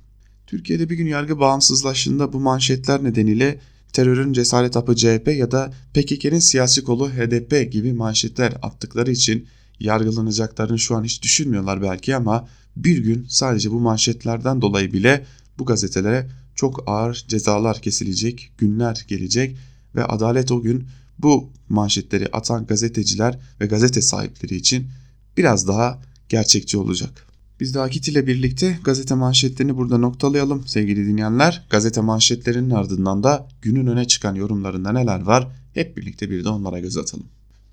Türkiye'de bir gün yargı bağımsızlaştığında bu manşetler nedeniyle terörün cesaret apı CHP ya da PKK'nin siyasi kolu HDP gibi manşetler attıkları için yargılanacaklarını şu an hiç düşünmüyorlar belki ama bir gün sadece bu manşetlerden dolayı bile bu gazetelere çok ağır cezalar kesilecek, günler gelecek ve adalet o gün bu manşetleri atan gazeteciler ve gazete sahipleri için biraz daha gerçekçi olacak. Biz de Akit ile birlikte gazete manşetlerini burada noktalayalım sevgili dinleyenler. Gazete manşetlerinin ardından da günün öne çıkan yorumlarında neler var hep birlikte bir de onlara göz atalım.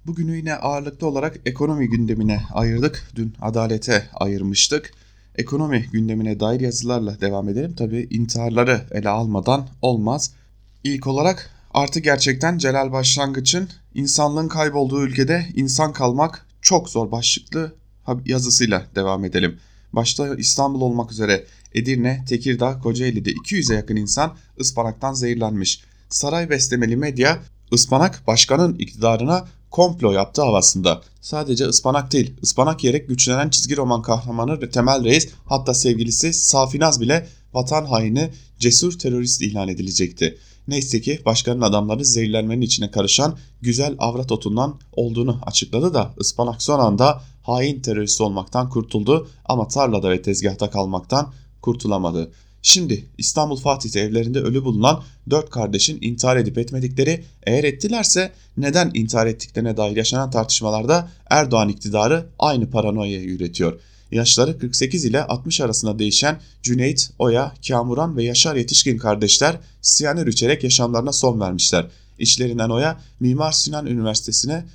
Bugünü yine ağırlıklı olarak ekonomi gündemine ayırdık. Dün adalete ayırmıştık. Ekonomi gündemine dair yazılarla devam edelim. Tabi intiharları ele almadan olmaz. İlk olarak artı gerçekten Celal Başlangıç'ın insanlığın kaybolduğu ülkede insan kalmak çok zor başlıklı yazısıyla devam edelim başta İstanbul olmak üzere Edirne, Tekirdağ, Kocaeli'de 200'e yakın insan ıspanaktan zehirlenmiş. Saray beslemeli medya ıspanak başkanın iktidarına komplo yaptı havasında. Sadece ıspanak değil, ıspanak yiyerek güçlenen çizgi roman kahramanı Temel Reis hatta sevgilisi Safinaz bile vatan haini cesur terörist ilan edilecekti. Neyse ki başkanın adamları zehirlenmenin içine karışan güzel avrat otundan olduğunu açıkladı da ıspanak son anda hain terörist olmaktan kurtuldu ama tarlada ve tezgahta kalmaktan kurtulamadı. Şimdi İstanbul Fatih'te evlerinde ölü bulunan dört kardeşin intihar edip etmedikleri eğer ettilerse neden intihar ettiklerine dair yaşanan tartışmalarda Erdoğan iktidarı aynı paranoyayı üretiyor. Yaşları 48 ile 60 arasında değişen Cüneyt, Oya, Kamuran ve Yaşar yetişkin kardeşler siyanür içerek yaşamlarına son vermişler. İçlerinden Oya Mimar Sinan Üniversitesi'ne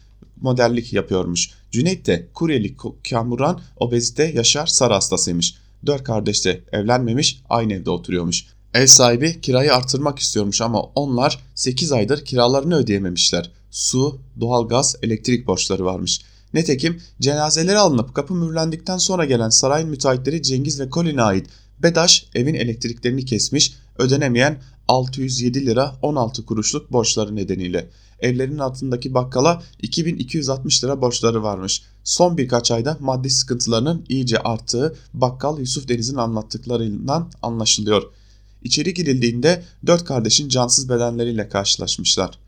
modellik yapıyormuş. Cüneyt de kuryelik, kamuran, obezite, Yaşar sarı hastasıymış. Dört kardeş de evlenmemiş, aynı evde oturuyormuş. Ev sahibi kirayı artırmak istiyormuş ama onlar 8 aydır kiralarını ödeyememişler. Su, doğalgaz, elektrik borçları varmış. Netekim cenazeleri alınıp kapı mühürlendikten sonra gelen sarayın müteahhitleri Cengiz ve Colin'e ait BEDAŞ evin elektriklerini kesmiş, ödenemeyen 607 lira 16 kuruşluk borçları nedeniyle evlerinin altındaki bakkala 2260 lira borçları varmış. Son birkaç ayda maddi sıkıntılarının iyice arttığı bakkal Yusuf Deniz'in anlattıklarından anlaşılıyor. İçeri girildiğinde dört kardeşin cansız bedenleriyle karşılaşmışlar.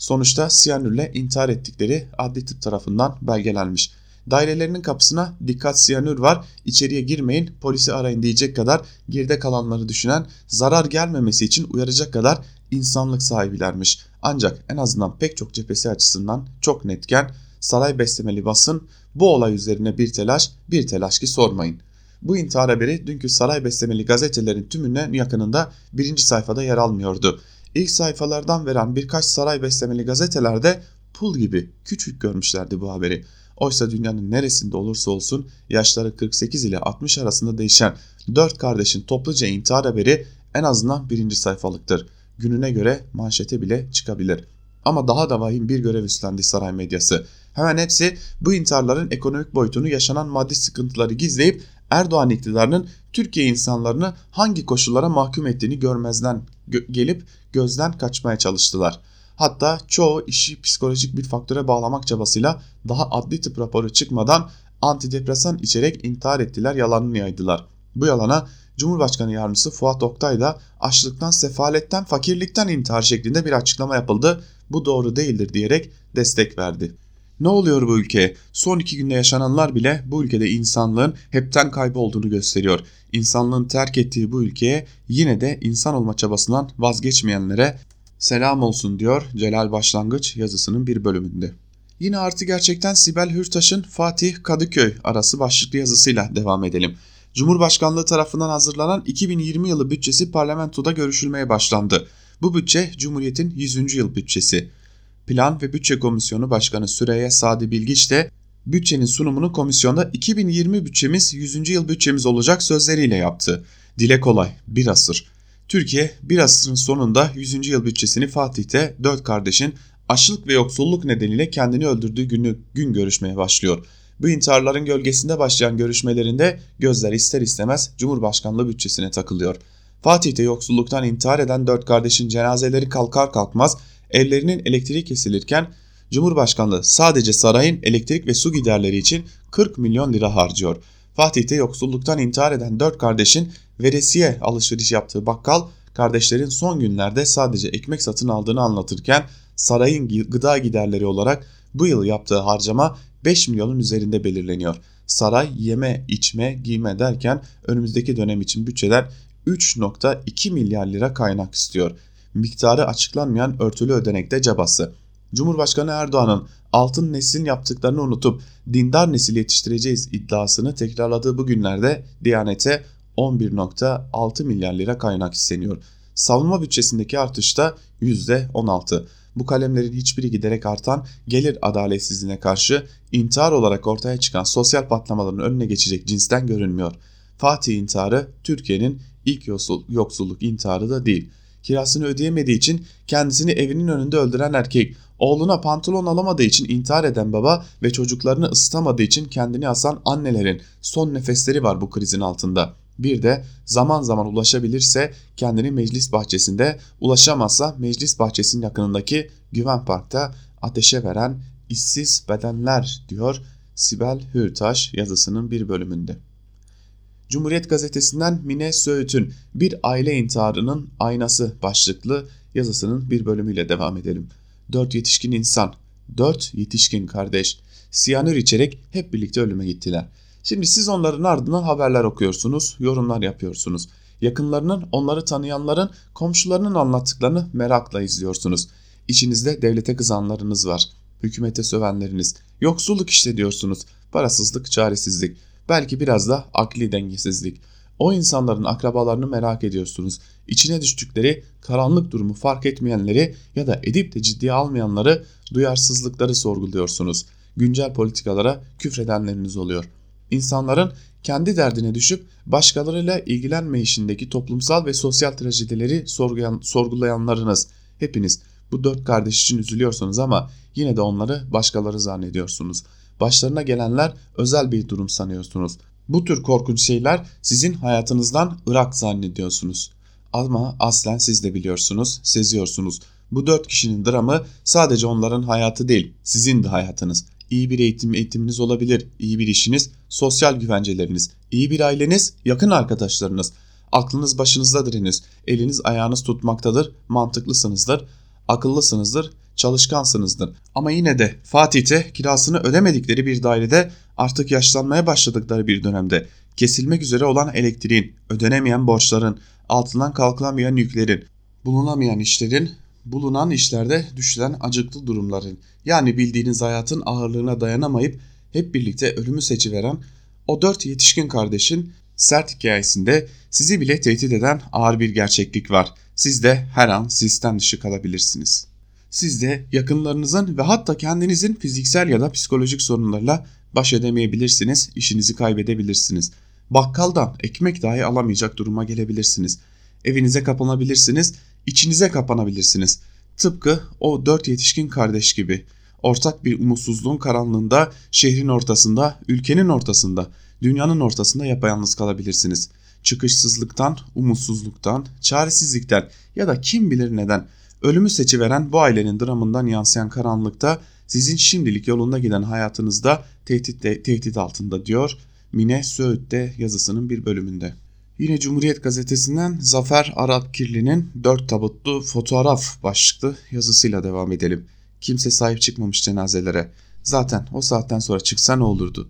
Sonuçta siyanürle intihar ettikleri adli tıp tarafından belgelenmiş. Dairelerinin kapısına dikkat siyanür var içeriye girmeyin polisi arayın diyecek kadar geride kalanları düşünen zarar gelmemesi için uyaracak kadar insanlık sahibilermiş. Ancak en azından pek çok cephesi açısından çok netken saray beslemeli basın bu olay üzerine bir telaş bir telaş ki sormayın. Bu intihar haberi dünkü saray beslemeli gazetelerin tümünden yakınında birinci sayfada yer almıyordu. İlk sayfalardan veren birkaç saray beslemeli gazetelerde pul gibi küçük görmüşlerdi bu haberi. Oysa dünyanın neresinde olursa olsun yaşları 48 ile 60 arasında değişen dört kardeşin topluca intihar haberi en azından birinci sayfalıktır. Gününe göre manşete bile çıkabilir. Ama daha da vahim bir görev üstlendi saray medyası. Hemen hepsi bu intiharların ekonomik boyutunu yaşanan maddi sıkıntıları gizleyip Erdoğan iktidarının Türkiye insanlarını hangi koşullara mahkum ettiğini görmezden gö gelip gözden kaçmaya çalıştılar. Hatta çoğu işi psikolojik bir faktöre bağlamak çabasıyla daha adli tıp raporu çıkmadan antidepresan içerek intihar ettiler yalanını yaydılar. Bu yalana Cumhurbaşkanı Yardımcısı Fuat Oktay da açlıktan, sefaletten, fakirlikten intihar şeklinde bir açıklama yapıldı. Bu doğru değildir diyerek destek verdi. Ne oluyor bu ülkeye? Son iki günde yaşananlar bile bu ülkede insanlığın hepten kaybolduğunu gösteriyor. İnsanlığın terk ettiği bu ülkeye yine de insan olma çabasından vazgeçmeyenlere selam olsun diyor Celal Başlangıç yazısının bir bölümünde. Yine artı gerçekten Sibel Hürtaş'ın Fatih Kadıköy arası başlıklı yazısıyla devam edelim. Cumhurbaşkanlığı tarafından hazırlanan 2020 yılı bütçesi parlamentoda görüşülmeye başlandı. Bu bütçe Cumhuriyet'in 100. yıl bütçesi. Plan ve Bütçe Komisyonu Başkanı Süreyya Sadi Bilgiç de bütçenin sunumunu komisyonda 2020 bütçemiz 100. yıl bütçemiz olacak sözleriyle yaptı. Dile kolay, bir asır. Türkiye bir asırın sonunda 100. yıl bütçesini Fatih'te dört kardeşin açlık ve yoksulluk nedeniyle kendini öldürdüğü günü, gün görüşmeye başlıyor. Bu intiharların gölgesinde başlayan görüşmelerinde gözler ister istemez Cumhurbaşkanlığı bütçesine takılıyor. Fatih'te yoksulluktan intihar eden dört kardeşin cenazeleri kalkar kalkmaz evlerinin elektriği kesilirken Cumhurbaşkanlığı sadece sarayın elektrik ve su giderleri için 40 milyon lira harcıyor. Fatih'te yoksulluktan intihar eden dört kardeşin veresiye alışveriş yaptığı bakkal kardeşlerin son günlerde sadece ekmek satın aldığını anlatırken sarayın gıda giderleri olarak bu yıl yaptığı harcama 5 milyonun üzerinde belirleniyor. Saray yeme, içme, giyme derken önümüzdeki dönem için bütçeler 3.2 milyar lira kaynak istiyor. Miktarı açıklanmayan örtülü ödenekte cabası. Cumhurbaşkanı Erdoğan'ın altın neslin yaptıklarını unutup dindar nesil yetiştireceğiz iddiasını tekrarladığı bu günlerde Diyanet'e 11.6 milyar lira kaynak isteniyor. Savunma bütçesindeki artış da %16. Bu kalemlerin hiçbiri giderek artan gelir adaletsizliğine karşı intihar olarak ortaya çıkan sosyal patlamaların önüne geçecek cinsten görünmüyor. Fatih intiharı Türkiye'nin ilk yoksulluk intiharı da değil. Kirasını ödeyemediği için kendisini evinin önünde öldüren erkek, oğluna pantolon alamadığı için intihar eden baba ve çocuklarını ısıtamadığı için kendini asan annelerin son nefesleri var bu krizin altında. Bir de zaman zaman ulaşabilirse kendini meclis bahçesinde, ulaşamazsa meclis bahçesinin yakınındaki Güven Park'ta ateşe veren işsiz bedenler diyor Sibel Hürtaş yazısının bir bölümünde. Cumhuriyet gazetesinden Mine Söğüt'ün Bir Aile intiharının Aynası başlıklı yazısının bir bölümüyle devam edelim. Dört yetişkin insan, dört yetişkin kardeş, siyanür içerek hep birlikte ölüme gittiler. Şimdi siz onların ardından haberler okuyorsunuz, yorumlar yapıyorsunuz. Yakınlarının, onları tanıyanların, komşularının anlattıklarını merakla izliyorsunuz. İçinizde devlete kızanlarınız var, hükümete sövenleriniz, yoksulluk işte diyorsunuz, parasızlık, çaresizlik, belki biraz da akli dengesizlik. O insanların akrabalarını merak ediyorsunuz. İçine düştükleri karanlık durumu fark etmeyenleri ya da edip de ciddiye almayanları, duyarsızlıkları sorguluyorsunuz. Güncel politikalara küfredenleriniz oluyor. İnsanların kendi derdine düşüp başkalarıyla ilgilenme işindeki toplumsal ve sosyal trajedileri sorgulayan, sorgulayanlarınız. Hepiniz bu dört kardeş için üzülüyorsunuz ama yine de onları başkaları zannediyorsunuz. Başlarına gelenler özel bir durum sanıyorsunuz. Bu tür korkunç şeyler sizin hayatınızdan ırak zannediyorsunuz. Ama aslen siz de biliyorsunuz, seziyorsunuz. Bu dört kişinin dramı sadece onların hayatı değil, sizin de hayatınız. İyi bir eğitim eğitiminiz olabilir, iyi bir işiniz, sosyal güvenceleriniz, iyi bir aileniz, yakın arkadaşlarınız. Aklınız başınızdadır henüz, eliniz ayağınız tutmaktadır, mantıklısınızdır, akıllısınızdır, çalışkansınızdır. Ama yine de Fatih'te kirasını ödemedikleri bir dairede artık yaşlanmaya başladıkları bir dönemde kesilmek üzere olan elektriğin, ödenemeyen borçların, altından kalkılamayan yüklerin, bulunamayan işlerin, bulunan işlerde düşülen acıklı durumların yani bildiğiniz hayatın ağırlığına dayanamayıp hep birlikte ölümü seçiveren o dört yetişkin kardeşin sert hikayesinde sizi bile tehdit eden ağır bir gerçeklik var. Siz de her an sistem dışı kalabilirsiniz. Siz de yakınlarınızın ve hatta kendinizin fiziksel ya da psikolojik sorunlarla baş edemeyebilirsiniz, işinizi kaybedebilirsiniz. Bakkaldan ekmek dahi alamayacak duruma gelebilirsiniz. Evinize kapanabilirsiniz, içinize kapanabilirsiniz. Tıpkı o dört yetişkin kardeş gibi. Ortak bir umutsuzluğun karanlığında, şehrin ortasında, ülkenin ortasında, dünyanın ortasında yapayalnız kalabilirsiniz. Çıkışsızlıktan, umutsuzluktan, çaresizlikten ya da kim bilir neden ölümü seçiveren bu ailenin dramından yansıyan karanlıkta sizin şimdilik yolunda giden hayatınızda tehdit, tehdit altında diyor Mine Söğüt'te yazısının bir bölümünde. Yine Cumhuriyet Gazetesi'nden Zafer Arap Kirli'nin dört tabutlu fotoğraf başlıklı yazısıyla devam edelim. Kimse sahip çıkmamış cenazelere. Zaten o saatten sonra çıksa ne olurdu?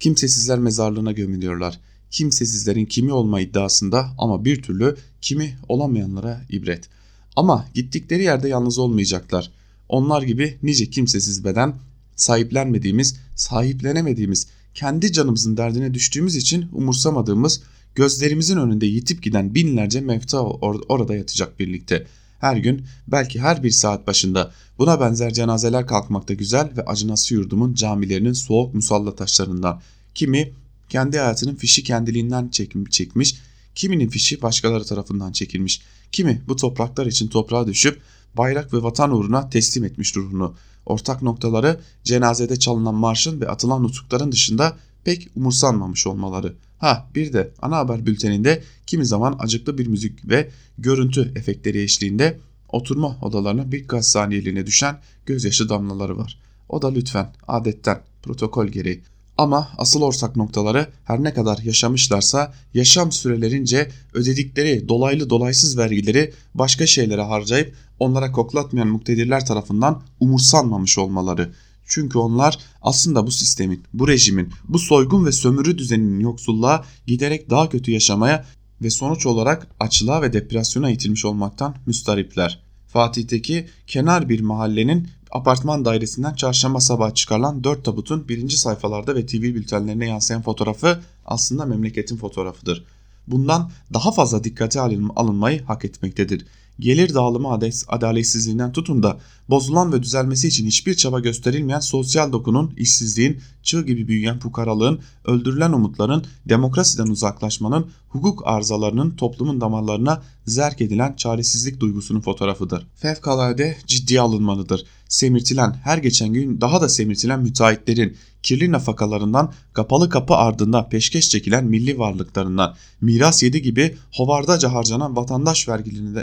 Kimsesizler mezarlığına gömülüyorlar. Kimsesizlerin kimi olma iddiasında ama bir türlü kimi olamayanlara ibret. Ama gittikleri yerde yalnız olmayacaklar. Onlar gibi nice kimsesiz beden sahiplenmediğimiz, sahiplenemediğimiz, kendi canımızın derdine düştüğümüz için umursamadığımız, gözlerimizin önünde yitip giden binlerce mefta or orada yatacak birlikte. Her gün belki her bir saat başında buna benzer cenazeler kalkmakta güzel ve acınası yurdumun camilerinin soğuk musalla taşlarından. Kimi kendi hayatının fişi kendiliğinden çekmiş, kiminin fişi başkaları tarafından çekilmiş. Kimi bu topraklar için toprağa düşüp bayrak ve vatan uğruna teslim etmiş ruhunu. Ortak noktaları cenazede çalınan marşın ve atılan nutukların dışında pek umursanmamış olmaları. Ha bir de ana haber bülteninde kimi zaman acıklı bir müzik ve görüntü efektleri eşliğinde oturma odalarına birkaç saniyeliğine düşen gözyaşı damlaları var. O da lütfen adetten protokol gereği ama asıl ortak noktaları her ne kadar yaşamışlarsa yaşam sürelerince ödedikleri dolaylı dolaysız vergileri başka şeylere harcayıp onlara koklatmayan muktedirler tarafından umursanmamış olmaları. Çünkü onlar aslında bu sistemin, bu rejimin, bu soygun ve sömürü düzeninin yoksulluğa giderek daha kötü yaşamaya ve sonuç olarak açlığa ve depresyona itilmiş olmaktan müstaripler. Fatih'teki kenar bir mahallenin apartman dairesinden çarşamba sabahı çıkarılan 4 tabutun birinci sayfalarda ve TV bültenlerine yansıyan fotoğrafı aslında memleketin fotoğrafıdır. Bundan daha fazla dikkate alınmayı hak etmektedir gelir dağılımı adaletsizliğinden tutun da bozulan ve düzelmesi için hiçbir çaba gösterilmeyen sosyal dokunun, işsizliğin, çığ gibi büyüyen fukaralığın, öldürülen umutların, demokrasiden uzaklaşmanın, hukuk arızalarının toplumun damarlarına zerk edilen çaresizlik duygusunun fotoğrafıdır. Fevkalade ciddiye alınmalıdır. Semirtilen, her geçen gün daha da semirtilen müteahhitlerin, kirli nafakalarından, kapalı kapı ardında peşkeş çekilen milli varlıklarından, miras yedi gibi hovardaca harcanan vatandaş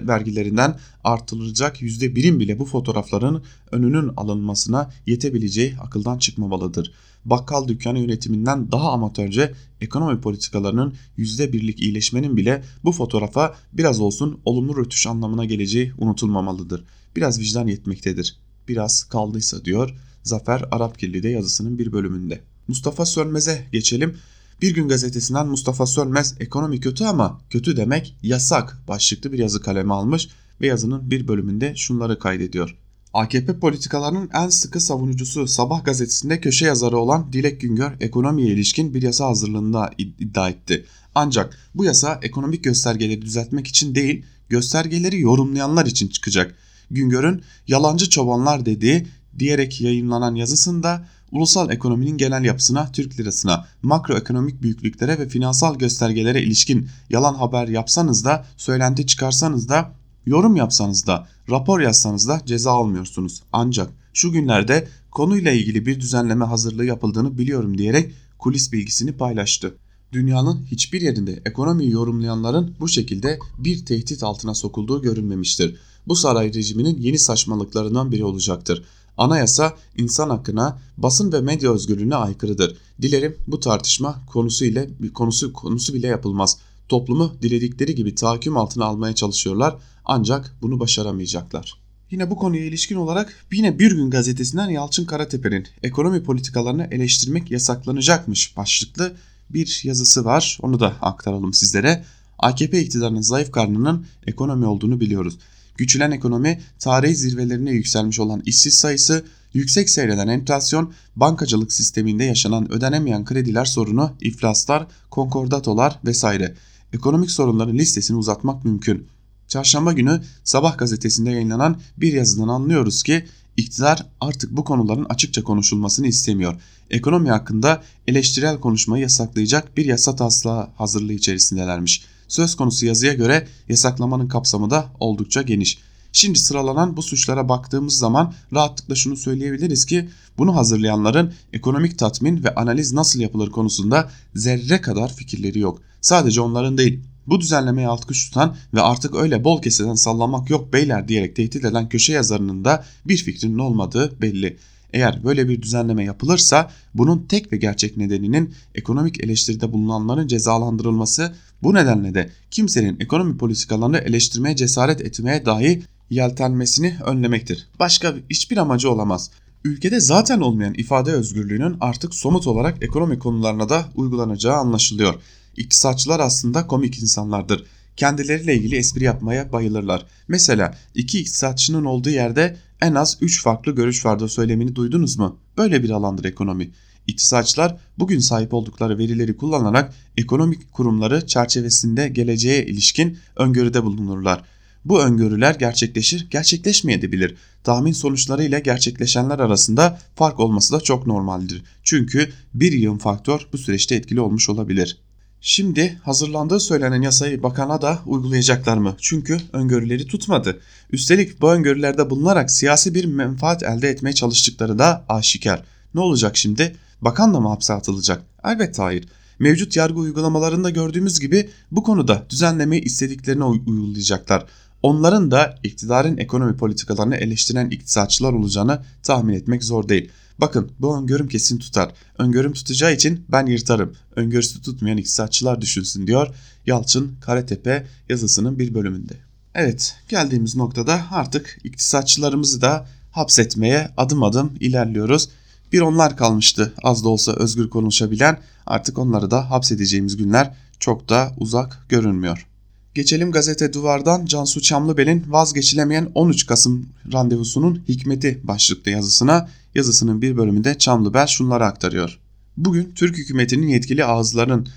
vergilerinden artılacak yüzde birim bile bu fotoğrafların önünün alınmasına yetebileceği akıldan çıkmamalıdır. Bakkal dükkanı yönetiminden daha amatörce ekonomi politikalarının yüzde birlik iyileşmenin bile bu fotoğrafa biraz olsun olumlu rötuş anlamına geleceği unutulmamalıdır. Biraz vicdan yetmektedir. Biraz kaldıysa diyor Zafer Arapkirli'de yazısının bir bölümünde. Mustafa Sönmez'e geçelim. Bir gün gazetesinden Mustafa Sönmez ekonomi kötü ama kötü demek yasak başlıklı bir yazı kaleme almış ve yazının bir bölümünde şunları kaydediyor. AKP politikalarının en sıkı savunucusu Sabah gazetesinde köşe yazarı olan Dilek Güngör ekonomiye ilişkin bir yasa hazırlığında iddia etti. Ancak bu yasa ekonomik göstergeleri düzeltmek için değil göstergeleri yorumlayanlar için çıkacak. Güngör'ün yalancı çobanlar dediği diyerek yayınlanan yazısında ulusal ekonominin genel yapısına, Türk lirasına, makroekonomik büyüklüklere ve finansal göstergelere ilişkin yalan haber yapsanız da, söylenti çıkarsanız da, yorum yapsanız da, rapor yazsanız da ceza almıyorsunuz. Ancak şu günlerde konuyla ilgili bir düzenleme hazırlığı yapıldığını biliyorum diyerek kulis bilgisini paylaştı. Dünyanın hiçbir yerinde ekonomiyi yorumlayanların bu şekilde bir tehdit altına sokulduğu görülmemiştir. Bu saray rejiminin yeni saçmalıklarından biri olacaktır. Anayasa insan hakkına, basın ve medya özgürlüğüne aykırıdır. Dilerim bu tartışma konusu ile konusu konusu bile yapılmaz. Toplumu diledikleri gibi tahakküm altına almaya çalışıyorlar ancak bunu başaramayacaklar. Yine bu konuya ilişkin olarak yine Bir Gün gazetesinden Yalçın Karatepe'nin ekonomi politikalarını eleştirmek yasaklanacakmış başlıklı bir yazısı var. Onu da aktaralım sizlere. AKP iktidarının zayıf karnının ekonomi olduğunu biliyoruz. Güçlen ekonomi, tarihi zirvelerine yükselmiş olan işsiz sayısı, yüksek seyreden enflasyon, bankacılık sisteminde yaşanan ödenemeyen krediler sorunu, iflaslar, konkordatolar vesaire. Ekonomik sorunların listesini uzatmak mümkün. Çarşamba günü Sabah gazetesinde yayınlanan bir yazıdan anlıyoruz ki iktidar artık bu konuların açıkça konuşulmasını istemiyor. Ekonomi hakkında eleştirel konuşmayı yasaklayacak bir yasa taslağı hazırlığı içerisindelermiş. Söz konusu yazıya göre yasaklamanın kapsamı da oldukça geniş. Şimdi sıralanan bu suçlara baktığımız zaman rahatlıkla şunu söyleyebiliriz ki bunu hazırlayanların ekonomik tatmin ve analiz nasıl yapılır konusunda zerre kadar fikirleri yok. Sadece onların değil bu düzenlemeye alkış tutan ve artık öyle bol keseden sallamak yok beyler diyerek tehdit eden köşe yazarının da bir fikrinin olmadığı belli. Eğer böyle bir düzenleme yapılırsa bunun tek ve gerçek nedeninin ekonomik eleştiride bulunanların cezalandırılması bu nedenle de kimsenin ekonomi politikalarını eleştirmeye cesaret etmeye dahi yeltenmesini önlemektir. Başka hiçbir amacı olamaz. Ülkede zaten olmayan ifade özgürlüğünün artık somut olarak ekonomi konularına da uygulanacağı anlaşılıyor. İktisatçılar aslında komik insanlardır. Kendileriyle ilgili espri yapmaya bayılırlar. Mesela iki iktisatçının olduğu yerde en az 3 farklı görüş vardır söylemini duydunuz mu? Böyle bir alandır ekonomi. İktisatçılar bugün sahip oldukları verileri kullanarak ekonomik kurumları çerçevesinde geleceğe ilişkin öngörüde bulunurlar. Bu öngörüler gerçekleşir, gerçekleşmeyebilir. Tahmin sonuçları ile gerçekleşenler arasında fark olması da çok normaldir. Çünkü bir yığın faktör bu süreçte etkili olmuş olabilir. Şimdi hazırlandığı söylenen yasayı bakana da uygulayacaklar mı? Çünkü öngörüleri tutmadı. Üstelik bu öngörülerde bulunarak siyasi bir menfaat elde etmeye çalıştıkları da aşikar. Ne olacak şimdi? Bakan da mı hapse atılacak? Elbette hayır. Mevcut yargı uygulamalarında gördüğümüz gibi bu konuda düzenlemeyi istediklerine uygulayacaklar. Onların da iktidarın ekonomi politikalarını eleştiren iktisatçılar olacağını tahmin etmek zor değil. Bakın bu öngörüm kesin tutar. Öngörüm tutacağı için ben yırtarım. Öngörüsü tutmayan iktisatçılar düşünsün diyor Yalçın Karatepe yazısının bir bölümünde. Evet geldiğimiz noktada artık iktisatçılarımızı da hapsetmeye adım adım ilerliyoruz. Bir onlar kalmıştı az da olsa özgür konuşabilen artık onları da hapsedeceğimiz günler çok da uzak görünmüyor. Geçelim gazete duvardan Cansu Çamlıbel'in vazgeçilemeyen 13 Kasım randevusunun hikmeti başlıklı yazısına yazısının bir bölümünde Çamlıbel şunları aktarıyor. Bugün Türk hükümetinin yetkili ağızların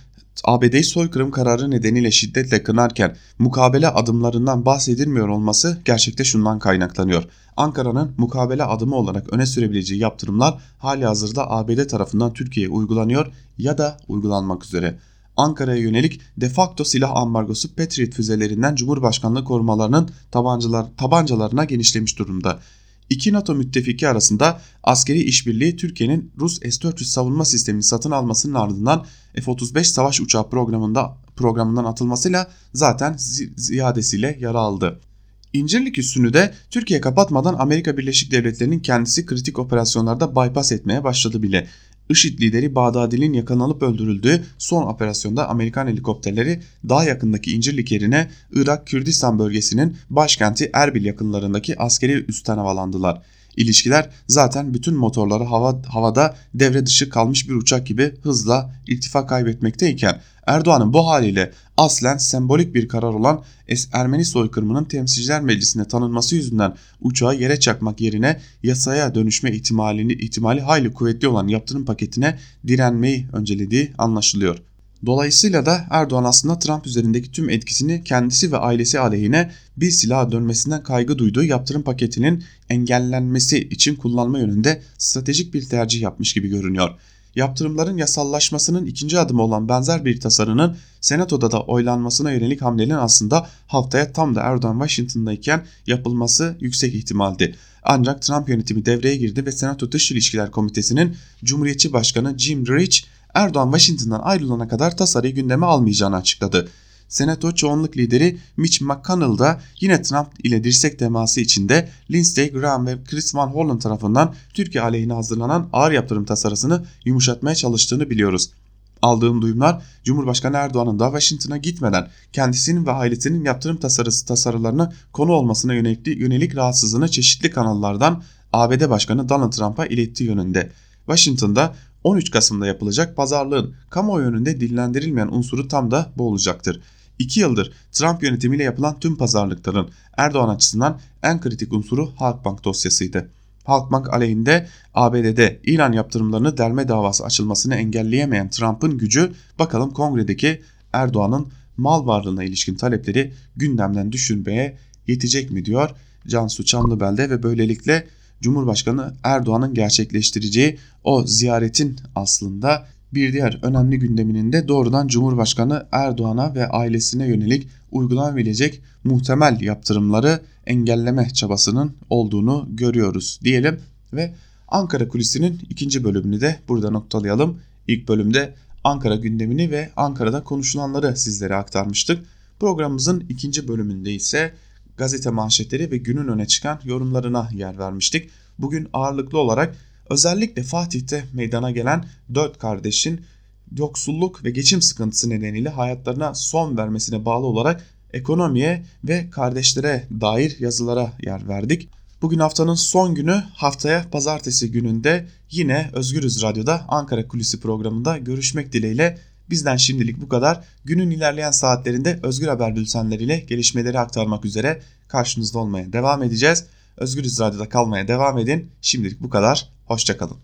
ABD soykırım kararı nedeniyle şiddetle kınarken mukabele adımlarından bahsedilmiyor olması gerçekte şundan kaynaklanıyor. Ankara'nın mukabele adımı olarak öne sürebileceği yaptırımlar hali hazırda ABD tarafından Türkiye'ye uygulanıyor ya da uygulanmak üzere. Ankara'ya yönelik de facto silah ambargosu Patriot füzelerinden Cumhurbaşkanlığı korumalarının tabancalar, tabancalarına genişlemiş durumda. İki NATO müttefiki arasında askeri işbirliği Türkiye'nin Rus S-400 savunma sistemini satın almasının ardından F-35 savaş uçağı programında programından atılmasıyla zaten ziyadesiyle yara aldı. İncirlik üssünü de Türkiye kapatmadan Amerika Birleşik Devletleri'nin kendisi kritik operasyonlarda bypass etmeye başladı bile. IŞİD lideri Bağdadi'nin yakalanıp öldürüldüğü son operasyonda Amerikan helikopterleri daha yakındaki İncirlik yerine Irak Kürdistan bölgesinin başkenti Erbil yakınlarındaki askeri üstten havalandılar. İlişkiler zaten bütün motorları hava, havada devre dışı kalmış bir uçak gibi hızla irtifa kaybetmekteyken Erdoğan'ın bu haliyle aslen sembolik bir karar olan Ermeni soykırımının temsilciler meclisine tanınması yüzünden uçağı yere çakmak yerine yasaya dönüşme ihtimalini, ihtimali hayli kuvvetli olan yaptırım paketine direnmeyi öncelediği anlaşılıyor. Dolayısıyla da Erdoğan aslında Trump üzerindeki tüm etkisini kendisi ve ailesi aleyhine bir silaha dönmesinden kaygı duyduğu yaptırım paketinin engellenmesi için kullanma yönünde stratejik bir tercih yapmış gibi görünüyor. Yaptırımların yasallaşmasının ikinci adımı olan benzer bir tasarının Senato'da da oylanmasına yönelik hamlenin aslında haftaya tam da Erdoğan Washington'dayken yapılması yüksek ihtimaldi. Ancak Trump yönetimi devreye girdi ve Senato Dış İlişkiler Komitesi'nin Cumhuriyetçi Başkanı Jim Rich Erdoğan Washington'dan ayrılana kadar tasarıyı gündeme almayacağını açıkladı. Senato çoğunluk lideri Mitch McConnell da yine Trump ile dirsek teması içinde Lindsey Graham ve Chris Van Hollen tarafından Türkiye aleyhine hazırlanan ağır yaptırım tasarısını yumuşatmaya çalıştığını biliyoruz. Aldığım duyumlar Cumhurbaşkanı Erdoğan'ın da Washington'a gitmeden kendisinin ve ailesinin yaptırım tasarısı tasarılarını konu olmasına yönelik, yönelik rahatsızlığını çeşitli kanallardan ABD Başkanı Donald Trump'a ilettiği yönünde. Washington'da 13 Kasım'da yapılacak pazarlığın kamuoyu önünde dillendirilmeyen unsuru tam da bu olacaktır. 2 yıldır Trump yönetimiyle yapılan tüm pazarlıkların Erdoğan açısından en kritik unsuru Halkbank dosyasıydı. Halkbank aleyhinde ABD'de İran yaptırımlarını derme davası açılmasını engelleyemeyen Trump'ın gücü bakalım kongredeki Erdoğan'ın mal varlığına ilişkin talepleri gündemden düşürmeye yetecek mi diyor Cansu Çamlıbel'de ve böylelikle Cumhurbaşkanı Erdoğan'ın gerçekleştireceği o ziyaretin aslında bir diğer önemli gündeminin de doğrudan Cumhurbaşkanı Erdoğan'a ve ailesine yönelik uygulanabilecek muhtemel yaptırımları engelleme çabasının olduğunu görüyoruz diyelim ve Ankara Kulisi'nin ikinci bölümünü de burada noktalayalım. İlk bölümde Ankara gündemini ve Ankara'da konuşulanları sizlere aktarmıştık. Programımızın ikinci bölümünde ise gazete manşetleri ve günün öne çıkan yorumlarına yer vermiştik. Bugün ağırlıklı olarak özellikle Fatih'te meydana gelen dört kardeşin yoksulluk ve geçim sıkıntısı nedeniyle hayatlarına son vermesine bağlı olarak ekonomiye ve kardeşlere dair yazılara yer verdik. Bugün haftanın son günü haftaya pazartesi gününde yine Özgürüz Radyo'da Ankara Kulisi programında görüşmek dileğiyle bizden şimdilik bu kadar. Günün ilerleyen saatlerinde Özgür Haber bültenleriyle gelişmeleri aktarmak üzere karşınızda olmaya devam edeceğiz. Özgürüz Radyo'da kalmaya devam edin. Şimdilik bu kadar. Hoşçakalın.